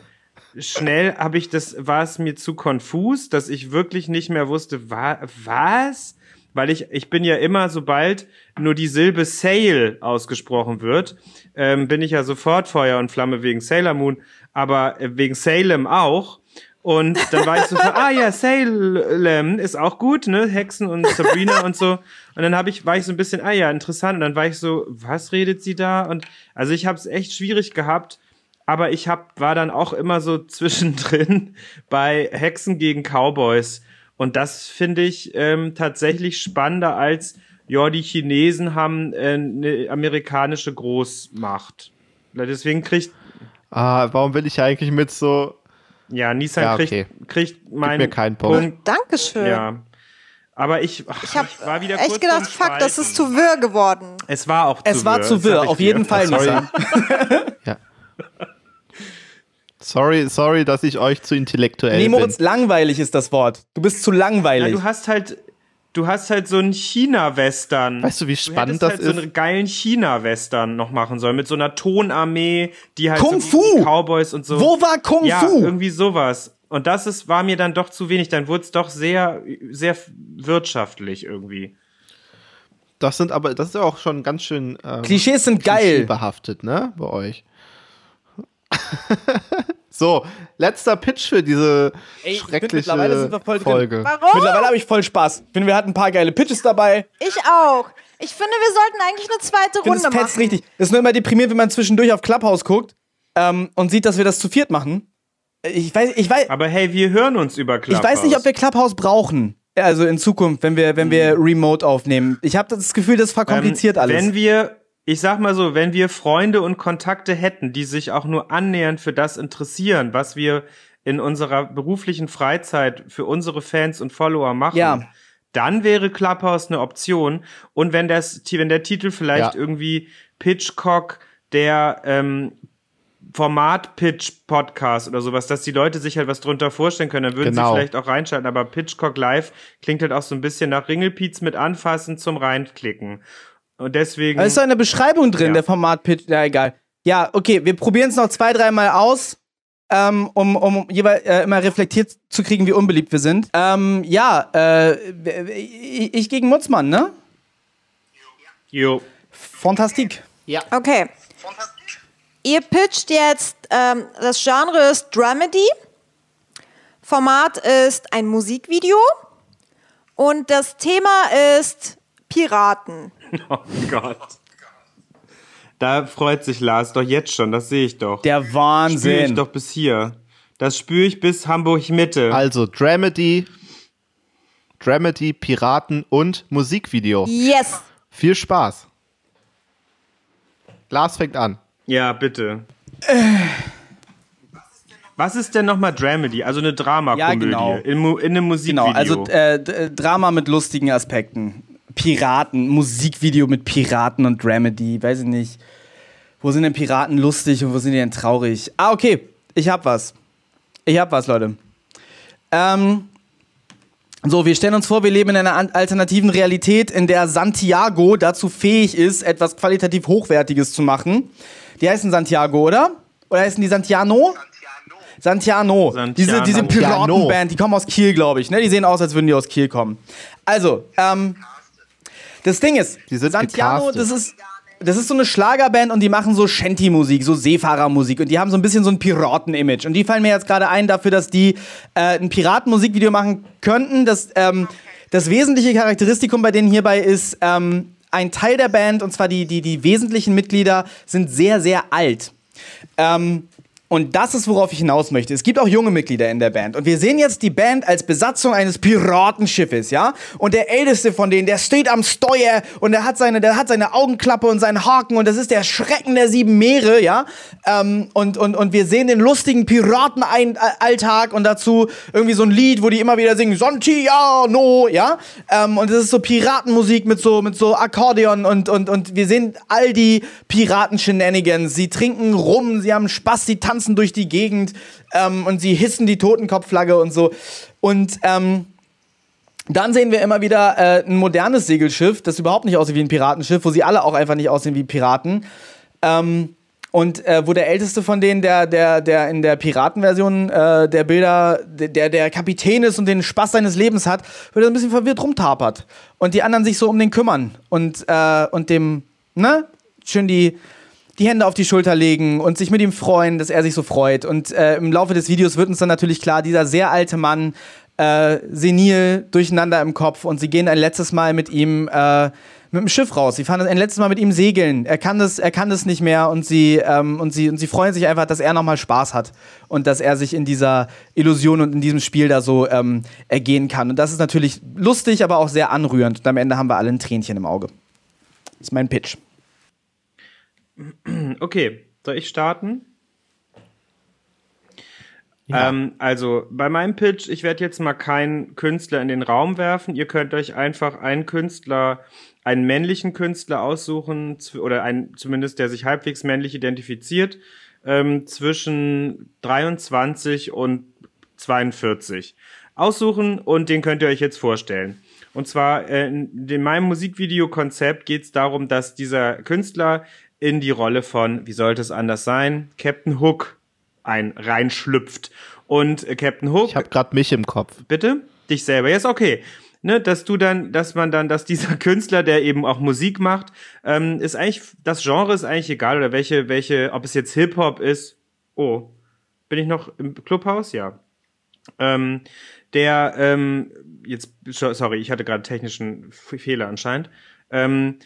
[SPEAKER 5] schnell, habe ich das, war es mir zu konfus, dass ich wirklich nicht mehr wusste, wa was? Weil ich, ich bin ja immer, sobald nur die Silbe Sail ausgesprochen wird, ähm, bin ich ja sofort Feuer und Flamme wegen Sailor Moon, aber äh, wegen Salem auch. Und dann war ich so, <laughs> ah ja, Salem ist auch gut, ne? Hexen und Sabrina und so. Und dann habe ich, war ich so ein bisschen, ah ja, interessant. Und dann war ich so, was redet sie da? Und also ich habe es echt schwierig gehabt, aber ich hab, war dann auch immer so <laughs> zwischendrin bei Hexen gegen Cowboys. Und das finde ich ähm, tatsächlich spannender als, ja, die Chinesen haben äh, eine amerikanische Großmacht. Deswegen kriegt.
[SPEAKER 3] Ah, warum will ich eigentlich mit so.
[SPEAKER 5] Ja, Nissan ja, okay. kriegt, kriegt meinen
[SPEAKER 3] mir keinen Punkt.
[SPEAKER 4] Punkt. Dankeschön.
[SPEAKER 5] Ja. Aber ich, ach,
[SPEAKER 4] ich habe echt gedacht, fuck, das ist zu wirr geworden.
[SPEAKER 5] Es war auch
[SPEAKER 2] zu wirr. Es war zu wirr, auf jeden Fall, Nissan. <laughs>
[SPEAKER 3] ja. Sorry, sorry, dass ich euch zu intellektuell
[SPEAKER 2] nee, Moritz, bin. langweilig ist das Wort. Du bist zu langweilig.
[SPEAKER 5] Ja, du hast halt, du hast halt so einen China-Western.
[SPEAKER 3] Weißt du, wie spannend das
[SPEAKER 5] halt
[SPEAKER 3] ist?
[SPEAKER 5] so einen geilen China-Western noch machen sollen mit so einer Tonarmee, die halt
[SPEAKER 2] Kung
[SPEAKER 5] so
[SPEAKER 2] Fu.
[SPEAKER 5] Cowboys und so.
[SPEAKER 2] Wo war Kung
[SPEAKER 5] ja,
[SPEAKER 2] Fu?
[SPEAKER 5] irgendwie sowas. Und das ist, war mir dann doch zu wenig. Dann wurde es doch sehr, sehr wirtschaftlich irgendwie.
[SPEAKER 3] Das sind aber, das ist ja auch schon ganz schön.
[SPEAKER 2] Ähm, Klischees sind geil.
[SPEAKER 3] behaftet, ne? Bei euch. <laughs> so, letzter Pitch für diese Ey, schreckliche mittlerweile sind wir voll Folge.
[SPEAKER 2] Warum? Mittlerweile habe ich voll Spaß. Ich finde, wir hatten ein paar geile Pitches dabei.
[SPEAKER 4] Ich auch. Ich finde, wir sollten eigentlich eine zweite Runde das machen.
[SPEAKER 2] richtig. Das ist nur immer deprimierend, wenn man zwischendurch auf Clubhouse guckt ähm, und sieht, dass wir das zu viert machen. Ich weiß, ich weiß.
[SPEAKER 5] Aber hey, wir hören uns über Clubhouse.
[SPEAKER 2] Ich weiß nicht, ob wir Clubhouse brauchen. Also in Zukunft, wenn wir, wenn wir hm. remote aufnehmen. Ich habe das Gefühl, das verkompliziert ähm, alles.
[SPEAKER 5] Wenn wir ich sag mal so, wenn wir Freunde und Kontakte hätten, die sich auch nur annähernd für das interessieren, was wir in unserer beruflichen Freizeit für unsere Fans und Follower machen, ja. dann wäre Clubhouse eine Option. Und wenn das, wenn der Titel vielleicht ja. irgendwie Pitchcock, der ähm, Format-Pitch-Podcast oder sowas, dass die Leute sich halt was drunter vorstellen können, dann würden genau. sie vielleicht auch reinschalten. Aber Pitchcock Live klingt halt auch so ein bisschen nach Ringelpiez mit anfassen zum Reinklicken. Und deswegen.
[SPEAKER 2] Da ist doch eine Beschreibung drin, ja. der Format-Pitch. Ja, egal. Ja, okay, wir probieren es noch zwei, dreimal aus. ähm, um, um jeweils äh, immer reflektiert zu kriegen, wie unbeliebt wir sind. Ähm, ja, äh, ich, ich gegen Mutzmann, ne?
[SPEAKER 5] Jo.
[SPEAKER 2] Fantastik.
[SPEAKER 4] Ja. Okay. Ihr pitcht jetzt, ähm, das Genre ist Dramedy. Format ist ein Musikvideo. Und das Thema ist Piraten. <laughs>
[SPEAKER 5] Oh Gott. Da freut sich Lars doch jetzt schon, das sehe ich doch.
[SPEAKER 2] Der Wahnsinn.
[SPEAKER 5] Spüre ich doch bis hier. Das spüre ich bis Hamburg Mitte.
[SPEAKER 3] Also Dramedy, Dramedy, Piraten und Musikvideo.
[SPEAKER 4] Yes.
[SPEAKER 3] Viel Spaß. Lars fängt an.
[SPEAKER 5] Ja, bitte. Was ist denn nochmal Dramedy? Also eine Dramakomödie
[SPEAKER 2] Ja, genau.
[SPEAKER 5] in, in einem Musikvideo.
[SPEAKER 2] Genau, also äh, äh, Drama mit lustigen Aspekten. Piraten, Musikvideo mit Piraten und Dramedy, weiß ich nicht. Wo sind denn Piraten lustig und wo sind die denn traurig? Ah, okay, ich hab was. Ich hab was, Leute. Ähm, so, wir stellen uns vor, wir leben in einer alternativen Realität, in der Santiago dazu fähig ist, etwas qualitativ Hochwertiges zu machen. Die heißen Santiago, oder? Oder heißen die Santiano? Santiano.
[SPEAKER 5] Santiano.
[SPEAKER 2] Diese, diese
[SPEAKER 3] Santiano.
[SPEAKER 2] Piratenband, die kommen aus Kiel, glaube ich. Ne? Die sehen aus, als würden die aus Kiel kommen. Also, ähm, das Ding ist, Santiano,
[SPEAKER 3] gecastet.
[SPEAKER 2] das ist, das ist so eine Schlagerband und die machen so Shanty-Musik, so Seefahrermusik und die haben so ein bisschen so ein Piraten-Image. Und die fallen mir jetzt gerade ein dafür, dass die äh, ein Piratenmusikvideo machen könnten. Das, ähm, das wesentliche Charakteristikum bei denen hierbei ist, ähm, ein Teil der Band, und zwar die, die, die wesentlichen Mitglieder, sind sehr, sehr alt. Ähm, und das ist, worauf ich hinaus möchte. Es gibt auch junge Mitglieder in der Band. Und wir sehen jetzt die Band als Besatzung eines Piratenschiffes, ja? Und der älteste von denen, der steht am Steuer und der hat seine, der hat seine Augenklappe und seinen Haken und das ist der Schrecken der sieben Meere, ja? Ähm, und, und, und wir sehen den lustigen Piratenalltag und dazu irgendwie so ein Lied, wo die immer wieder singen, Santiano, ja? Ähm, und es ist so Piratenmusik mit so, mit so Akkordeon und, und, und wir sehen all die Piraten-Shenanigans. Sie trinken rum, sie haben Spaß, sie tanzen durch die Gegend ähm, und sie hissen die Totenkopfflagge und so. Und ähm, dann sehen wir immer wieder äh, ein modernes Segelschiff, das überhaupt nicht aussieht wie ein Piratenschiff, wo sie alle auch einfach nicht aussehen wie Piraten. Ähm, und äh, wo der älteste von denen, der, der, der in der Piratenversion äh, der Bilder, der, der Kapitän ist und den Spaß seines Lebens hat, wird ein bisschen verwirrt rumtapert. Und die anderen sich so um den kümmern und, äh, und dem, ne, schön die, die Hände auf die Schulter legen und sich mit ihm freuen, dass er sich so freut. Und äh, im Laufe des Videos wird uns dann natürlich klar, dieser sehr alte Mann, äh, senil, durcheinander im Kopf und sie gehen ein letztes Mal mit ihm äh, mit dem Schiff raus. Sie fahren ein letztes Mal mit ihm segeln. Er kann das, er kann das nicht mehr und sie, ähm, und sie, und sie freuen sich einfach, dass er nochmal Spaß hat und dass er sich in dieser Illusion und in diesem Spiel da so ähm, ergehen kann. Und das ist natürlich lustig, aber auch sehr anrührend. Und am Ende haben wir alle ein Tränchen im Auge. Das ist mein Pitch. <clears throat>
[SPEAKER 5] Okay, soll ich starten? Ähm, also bei meinem Pitch, ich werde jetzt mal keinen Künstler in den Raum werfen. Ihr könnt euch einfach einen Künstler, einen männlichen Künstler aussuchen, oder einen, zumindest der sich halbwegs männlich identifiziert, ähm, zwischen 23 und 42 aussuchen und den könnt ihr euch jetzt vorstellen. Und zwar äh, in, in meinem Musikvideo-Konzept geht es darum, dass dieser Künstler in die Rolle von, wie sollte es anders sein, Captain Hook ein reinschlüpft. Und äh, Captain Hook,
[SPEAKER 3] Ich habe gerade mich im Kopf.
[SPEAKER 5] bitte, dich selber, ja ist okay. Ne, dass du dann, dass man dann, dass dieser <laughs> Künstler, der eben auch Musik macht, ähm, ist eigentlich, das Genre ist eigentlich egal oder welche, welche, ob es jetzt Hip-Hop ist. Oh, bin ich noch im Clubhaus? Ja. Ähm, der, ähm, jetzt, sorry, ich hatte gerade technischen Fehler anscheinend. Ähm,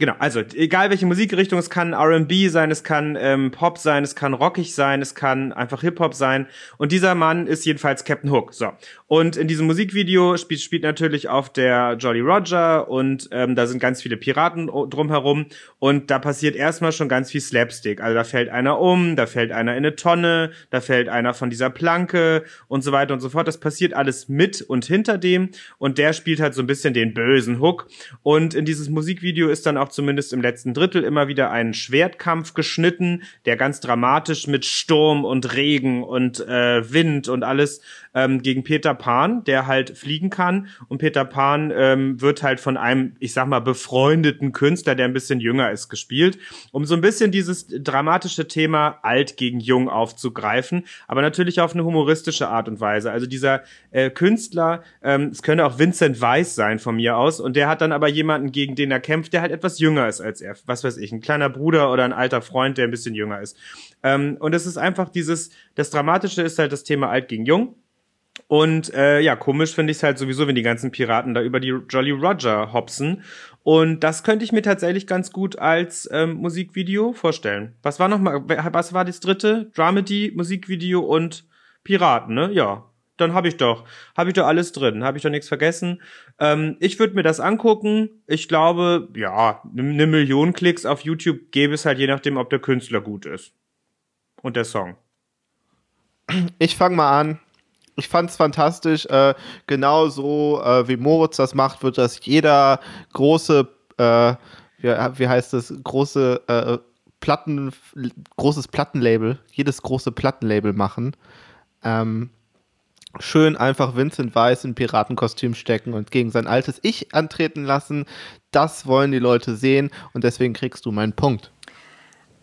[SPEAKER 5] Genau, also egal welche Musikrichtung, es kann R&B sein, es kann ähm, Pop sein, es kann rockig sein, es kann einfach Hip-Hop sein. Und dieser Mann ist jedenfalls Captain Hook. So. Und in diesem Musikvideo spielt, spielt natürlich auf der Jolly Roger und ähm, da sind ganz viele Piraten drumherum. Und da passiert erstmal schon ganz viel Slapstick. Also da fällt einer um, da fällt einer in eine Tonne, da fällt einer von dieser Planke und so weiter und so fort. Das passiert alles mit und hinter dem. Und der spielt halt so ein bisschen den bösen Hook. Und in dieses Musikvideo ist dann auch zumindest im letzten Drittel immer wieder einen Schwertkampf geschnitten, der ganz dramatisch mit Sturm und Regen und äh, Wind und alles ähm, gegen Peter Pan, der halt fliegen kann. Und Peter Pan ähm, wird halt von einem, ich sag mal, befreundeten Künstler, der ein bisschen jünger ist, gespielt, um so ein bisschen dieses dramatische Thema alt gegen jung aufzugreifen, aber natürlich auf eine humoristische Art und Weise. Also dieser äh, Künstler, ähm, es könnte auch Vincent Weiss sein von mir aus, und der hat dann aber jemanden, gegen den er kämpft, der halt etwas jünger ist als er. Was weiß ich, ein kleiner Bruder oder ein alter Freund, der ein bisschen jünger ist. Ähm, und es ist einfach dieses, das Dramatische ist halt das Thema alt gegen jung. Und äh, ja, komisch finde ich es halt sowieso, wenn die ganzen Piraten da über die Jolly Roger hopsen. Und das könnte ich mir tatsächlich ganz gut als ähm, Musikvideo vorstellen. Was war nochmal, was war das dritte? Dramedy, Musikvideo und Piraten, ne? Ja. Dann habe ich doch, habe ich doch alles drin, habe ich doch nichts vergessen. Ähm, ich würde mir das angucken. Ich glaube, ja, eine ne Million Klicks auf YouTube gäbe es halt je nachdem, ob der Künstler gut ist. Und der Song.
[SPEAKER 3] Ich fange mal an ich fand es fantastisch. Äh, genauso äh, wie Moritz das macht, wird das jeder große, äh, wie, wie, heißt das, große äh, Platten, großes Plattenlabel, jedes große Plattenlabel machen. Ähm, schön einfach Vincent Weiss in Piratenkostüm stecken und gegen sein altes Ich antreten lassen. Das wollen die Leute sehen und deswegen kriegst du meinen Punkt.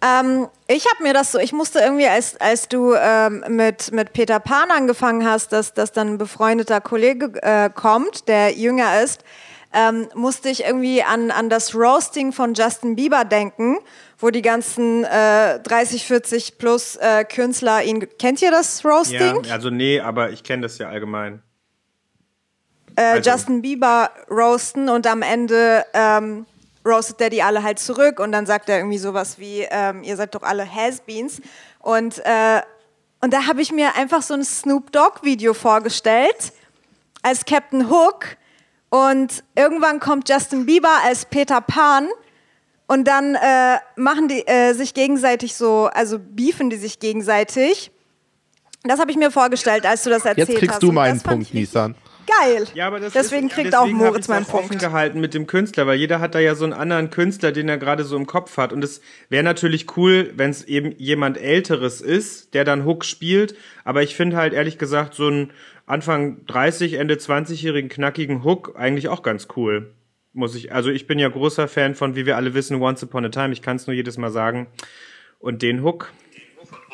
[SPEAKER 4] Ähm, ich habe mir das so, ich musste irgendwie, als, als du ähm, mit, mit Peter Pan angefangen hast, dass, dass dann ein befreundeter Kollege äh, kommt, der jünger ist, ähm, musste ich irgendwie an, an das Roasting von Justin Bieber denken, wo die ganzen äh, 30, 40 plus äh, Künstler ihn. Kennt ihr das Roasting?
[SPEAKER 5] Ja, also nee, aber ich kenne das ja allgemein.
[SPEAKER 4] Äh, also. Justin Bieber roasten und am Ende. Ähm, roastet der die alle halt zurück und dann sagt er irgendwie sowas wie, ähm, ihr seid doch alle Has-Beens. Und, äh, und da habe ich mir einfach so ein Snoop Dogg-Video vorgestellt als Captain Hook und irgendwann kommt Justin Bieber als Peter Pan und dann äh, machen die äh, sich gegenseitig so, also beefen die sich gegenseitig. Das habe ich mir vorgestellt, als du das erzählt hast.
[SPEAKER 3] Jetzt kriegst
[SPEAKER 4] hast.
[SPEAKER 3] du meinen Punkt, Nissan
[SPEAKER 4] geil. Ja, aber das deswegen ist, kriegt deswegen auch Moritz meinen Punkt. offen
[SPEAKER 5] gehalten mit dem Künstler, weil jeder hat da ja so einen anderen Künstler, den er gerade so im Kopf hat. Und es wäre natürlich cool, wenn es eben jemand Älteres ist, der dann Hook spielt. Aber ich finde halt ehrlich gesagt so einen Anfang 30, Ende 20-jährigen knackigen Hook eigentlich auch ganz cool. Muss ich, also ich bin ja großer Fan von, wie wir alle wissen, Once Upon a Time. Ich kann es nur jedes Mal sagen. Und den Hook,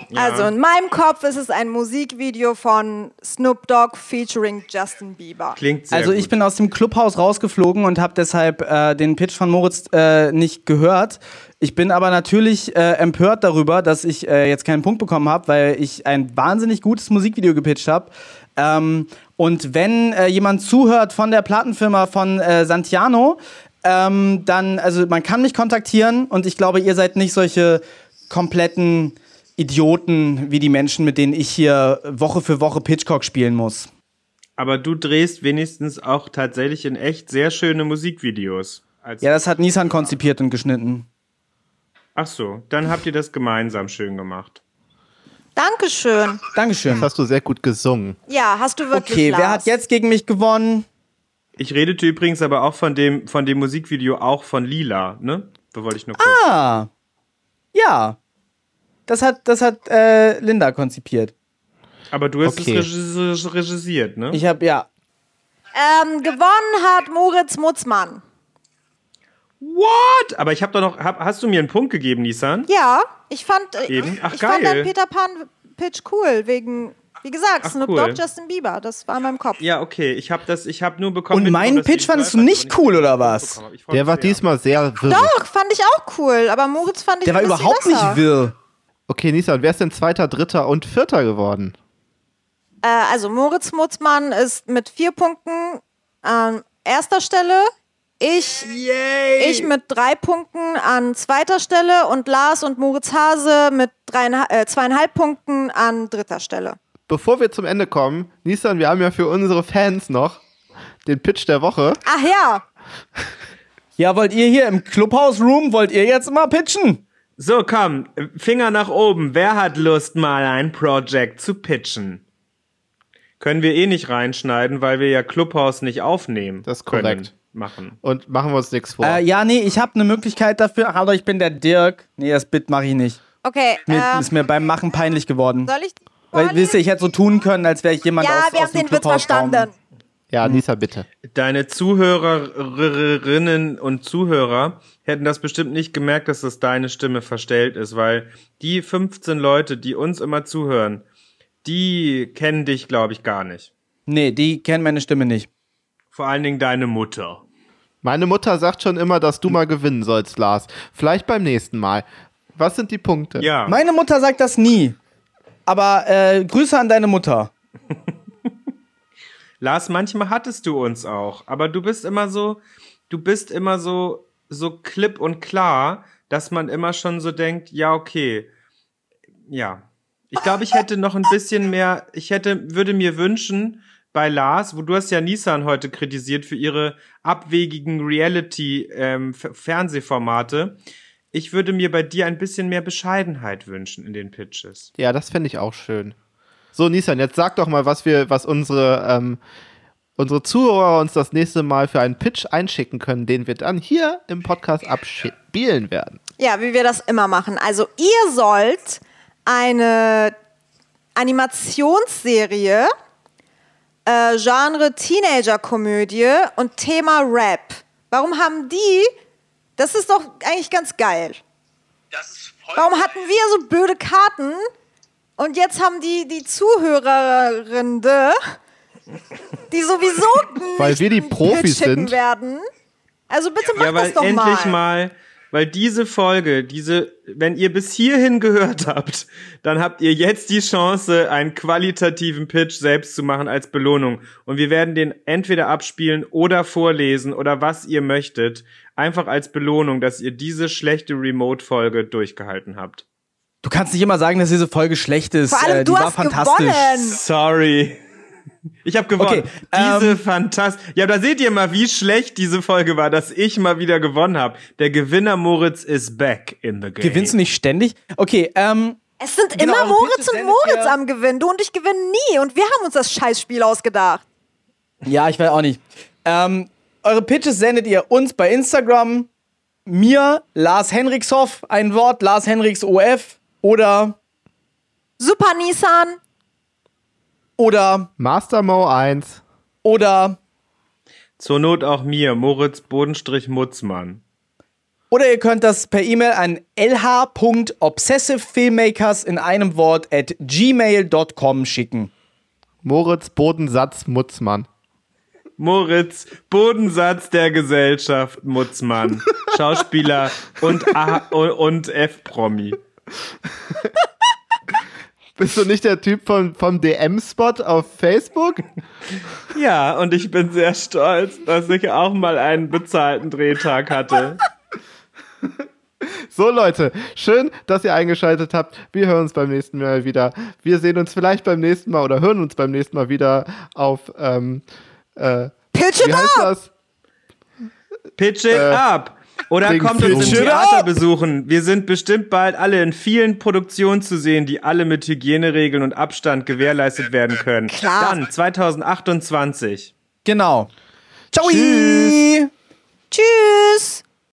[SPEAKER 4] ja. Also in meinem Kopf ist es ein Musikvideo von Snoop Dogg featuring Justin Bieber.
[SPEAKER 2] Klingt sehr Also ich gut. bin aus dem Clubhaus rausgeflogen und habe deshalb äh, den Pitch von Moritz äh, nicht gehört. Ich bin aber natürlich äh, empört darüber, dass ich äh, jetzt keinen Punkt bekommen habe, weil ich ein wahnsinnig gutes Musikvideo gepitcht habe. Ähm, und wenn äh, jemand zuhört von der Plattenfirma von äh, Santiano, ähm, dann, also man kann mich kontaktieren und ich glaube, ihr seid nicht solche kompletten Idioten wie die Menschen, mit denen ich hier Woche für Woche Pitchcock spielen muss.
[SPEAKER 5] Aber du drehst wenigstens auch tatsächlich in echt sehr schöne Musikvideos.
[SPEAKER 2] ja, das hat Nissan konzipiert und geschnitten.
[SPEAKER 5] Ach so, dann habt ihr das gemeinsam schön gemacht.
[SPEAKER 4] Dankeschön.
[SPEAKER 2] Dankeschön.
[SPEAKER 3] Das hast du sehr gut gesungen.
[SPEAKER 4] Ja, hast du wirklich.
[SPEAKER 2] Okay, Lars. wer hat jetzt gegen mich gewonnen?
[SPEAKER 5] Ich redete übrigens aber auch von dem, von dem Musikvideo auch von Lila, ne? Da wollte ich nur kurz.
[SPEAKER 2] Ah. Ja. Das hat, das hat äh, Linda konzipiert.
[SPEAKER 5] Aber du hast okay. es regisiert, ne?
[SPEAKER 2] Ich habe ja.
[SPEAKER 4] Ähm, gewonnen hat Moritz Mutzmann.
[SPEAKER 5] What? Aber ich habe doch noch. Hab, hast du mir einen Punkt gegeben, Nissan?
[SPEAKER 4] Ja, ich fand.
[SPEAKER 5] Äh, Eben? Ach,
[SPEAKER 4] ich
[SPEAKER 5] geil.
[SPEAKER 4] fand den Peter Pan Pitch cool wegen. Wie gesagt, Ach, Snoop cool. Dogg, Justin Bieber, das war in meinem Kopf.
[SPEAKER 5] Ja, okay, ich habe das, ich habe nur bekommen.
[SPEAKER 2] Und meinen Pitch fandest du nicht cool oder was?
[SPEAKER 3] Der war diesmal sehr
[SPEAKER 4] wirr. Doch, fand ich auch cool, aber Moritz fand ich
[SPEAKER 2] Der war überhaupt besser. nicht wirr.
[SPEAKER 3] Okay, Nisa, und wer ist denn Zweiter, Dritter und Vierter geworden?
[SPEAKER 4] Äh, also Moritz Mutzmann ist mit vier Punkten an erster Stelle. Ich, Yay. ich mit drei Punkten an zweiter Stelle und Lars und Moritz Hase mit äh, zweieinhalb Punkten an dritter Stelle.
[SPEAKER 3] Bevor wir zum Ende kommen, Nissan, wir haben ja für unsere Fans noch den Pitch der Woche.
[SPEAKER 4] Ach ja.
[SPEAKER 2] Ja, wollt ihr hier im Clubhouse Room, wollt ihr jetzt mal pitchen?
[SPEAKER 5] So, komm, Finger nach oben. Wer hat Lust, mal ein Project zu pitchen? Können wir eh nicht reinschneiden, weil wir ja Clubhouse nicht aufnehmen.
[SPEAKER 3] Das ist korrekt.
[SPEAKER 5] Können. machen.
[SPEAKER 3] Und machen wir uns nichts vor.
[SPEAKER 2] Äh, ja, nee, ich habe eine Möglichkeit dafür. Hallo, ich bin der Dirk. Nee, das Bit mache ich nicht.
[SPEAKER 4] Okay.
[SPEAKER 2] Mir,
[SPEAKER 4] ähm,
[SPEAKER 2] ist mir beim Machen peinlich geworden.
[SPEAKER 4] soll ich
[SPEAKER 2] Weil, wisst ihr, ich hätte so tun können, als wäre ich jemand
[SPEAKER 4] Ja,
[SPEAKER 2] aus,
[SPEAKER 4] wir
[SPEAKER 2] aus
[SPEAKER 4] haben
[SPEAKER 2] dem
[SPEAKER 4] den Witz verstanden.
[SPEAKER 3] Ja, Nisa, bitte.
[SPEAKER 5] Deine Zuhörerinnen und Zuhörer hätten das bestimmt nicht gemerkt, dass das deine Stimme verstellt ist, weil die 15 Leute, die uns immer zuhören, die kennen dich, glaube ich, gar nicht.
[SPEAKER 2] Nee, die kennen meine Stimme nicht.
[SPEAKER 5] Vor allen Dingen deine Mutter.
[SPEAKER 3] Meine Mutter sagt schon immer, dass du mal gewinnen sollst, Lars. Vielleicht beim nächsten Mal. Was sind die Punkte?
[SPEAKER 5] Ja.
[SPEAKER 2] Meine Mutter sagt das nie. Aber äh, Grüße an deine Mutter.
[SPEAKER 5] Lars, manchmal hattest du uns auch, aber du bist immer so, du bist immer so, so klipp und klar, dass man immer schon so denkt, ja, okay. Ja. Ich glaube, ich hätte noch ein bisschen mehr, ich hätte, würde mir wünschen, bei Lars, wo du hast ja Nissan heute kritisiert für ihre abwegigen Reality-Fernsehformate. ich würde mir bei dir ein bisschen mehr Bescheidenheit wünschen in den Pitches.
[SPEAKER 3] Ja, das fände ich auch schön. So, Nissan, jetzt sag doch mal, was wir, was unsere, ähm, unsere Zuhörer uns das nächste Mal für einen Pitch einschicken können, den wir dann hier im Podcast abspielen werden.
[SPEAKER 4] Ja, wie wir das immer machen. Also ihr sollt eine Animationsserie, äh, Genre Teenager-Komödie und Thema Rap. Warum haben die? Das ist doch eigentlich ganz geil. Warum hatten wir so blöde Karten und jetzt haben die die Zuhörerinnen, die sowieso <laughs>
[SPEAKER 3] Weil
[SPEAKER 4] nicht
[SPEAKER 3] wir die Profis
[SPEAKER 4] Pitch schicken
[SPEAKER 3] sind.
[SPEAKER 4] werden. Also bitte macht
[SPEAKER 5] Ja, weil
[SPEAKER 4] das doch
[SPEAKER 5] endlich
[SPEAKER 4] mal.
[SPEAKER 5] mal, weil diese Folge, diese, wenn ihr bis hierhin gehört <laughs> habt, dann habt ihr jetzt die Chance, einen qualitativen Pitch selbst zu machen als Belohnung. Und wir werden den entweder abspielen oder vorlesen oder was ihr möchtet. Einfach als Belohnung, dass ihr diese schlechte Remote-Folge durchgehalten habt.
[SPEAKER 2] Du kannst nicht immer sagen, dass diese Folge schlecht ist.
[SPEAKER 4] Vor allem
[SPEAKER 2] äh, die
[SPEAKER 4] du
[SPEAKER 2] war
[SPEAKER 4] hast
[SPEAKER 2] fantastisch.
[SPEAKER 4] gewonnen.
[SPEAKER 5] Sorry. Ich habe gewonnen.
[SPEAKER 2] Okay,
[SPEAKER 5] diese
[SPEAKER 2] ähm,
[SPEAKER 5] fantastisch. Ja, da seht ihr mal, wie schlecht diese Folge war, dass ich mal wieder gewonnen habe. Der Gewinner Moritz is back in the game.
[SPEAKER 2] Gewinnst du nicht ständig? Okay, ähm,
[SPEAKER 4] Es sind
[SPEAKER 2] Genau,
[SPEAKER 4] immer
[SPEAKER 2] eure
[SPEAKER 4] Moritz und Moritz am Gewinn. Du und ich gewinnen nie. Und wir haben uns das Scheißspiel ausgedacht.
[SPEAKER 2] ja, ich weiß auch nicht. Ähm, eure Pitches sendet ihr uns bei Instagram, mir, Lars Henrikshoff, ein Wort, Lars Henriks OF oder,
[SPEAKER 4] Super Nissan.
[SPEAKER 2] oder,
[SPEAKER 3] Master Mo 1.
[SPEAKER 2] oder,
[SPEAKER 5] Zur Not auch mir, Moritz Bodenstrich Mutzmann.
[SPEAKER 2] oder ihr könnt das per E-Mail an lh.obsessivefilmmakers in einem Wort at gmail.com schicken.
[SPEAKER 3] Moritz Bodensatz Mutzmann.
[SPEAKER 5] Moritz, Bodensatz der Gesellschaft, Mutzmann, <laughs> Schauspieler und, A und F-Promi. <laughs>
[SPEAKER 3] Bist du nicht der Typ vom, vom DM-Spot auf Facebook?
[SPEAKER 5] Ja, und ich bin sehr stolz, dass ich auch mal einen bezahlten Drehtag hatte. <laughs>
[SPEAKER 3] So, Leute, schön, dass ihr eingeschaltet habt. Wir hören uns beim nächsten Mal wieder. Wir sehen uns vielleicht beim nächsten Mal oder hören uns beim nächsten Mal wieder auf, ähm, äh,
[SPEAKER 4] Pitch it
[SPEAKER 3] wie heißt
[SPEAKER 4] up.
[SPEAKER 3] das?
[SPEAKER 5] Pitch it up! Oder
[SPEAKER 3] Ding
[SPEAKER 5] kommt uns im Theater besuchen. Wir sind bestimmt bald alle in vielen Produktionen zu sehen, die alle mit Hygieneregeln und Abstand gewährleistet werden können.
[SPEAKER 4] Klar.
[SPEAKER 5] Dann 2028.
[SPEAKER 2] Genau. Ciao!
[SPEAKER 3] Tschüss.
[SPEAKER 4] Tschüss.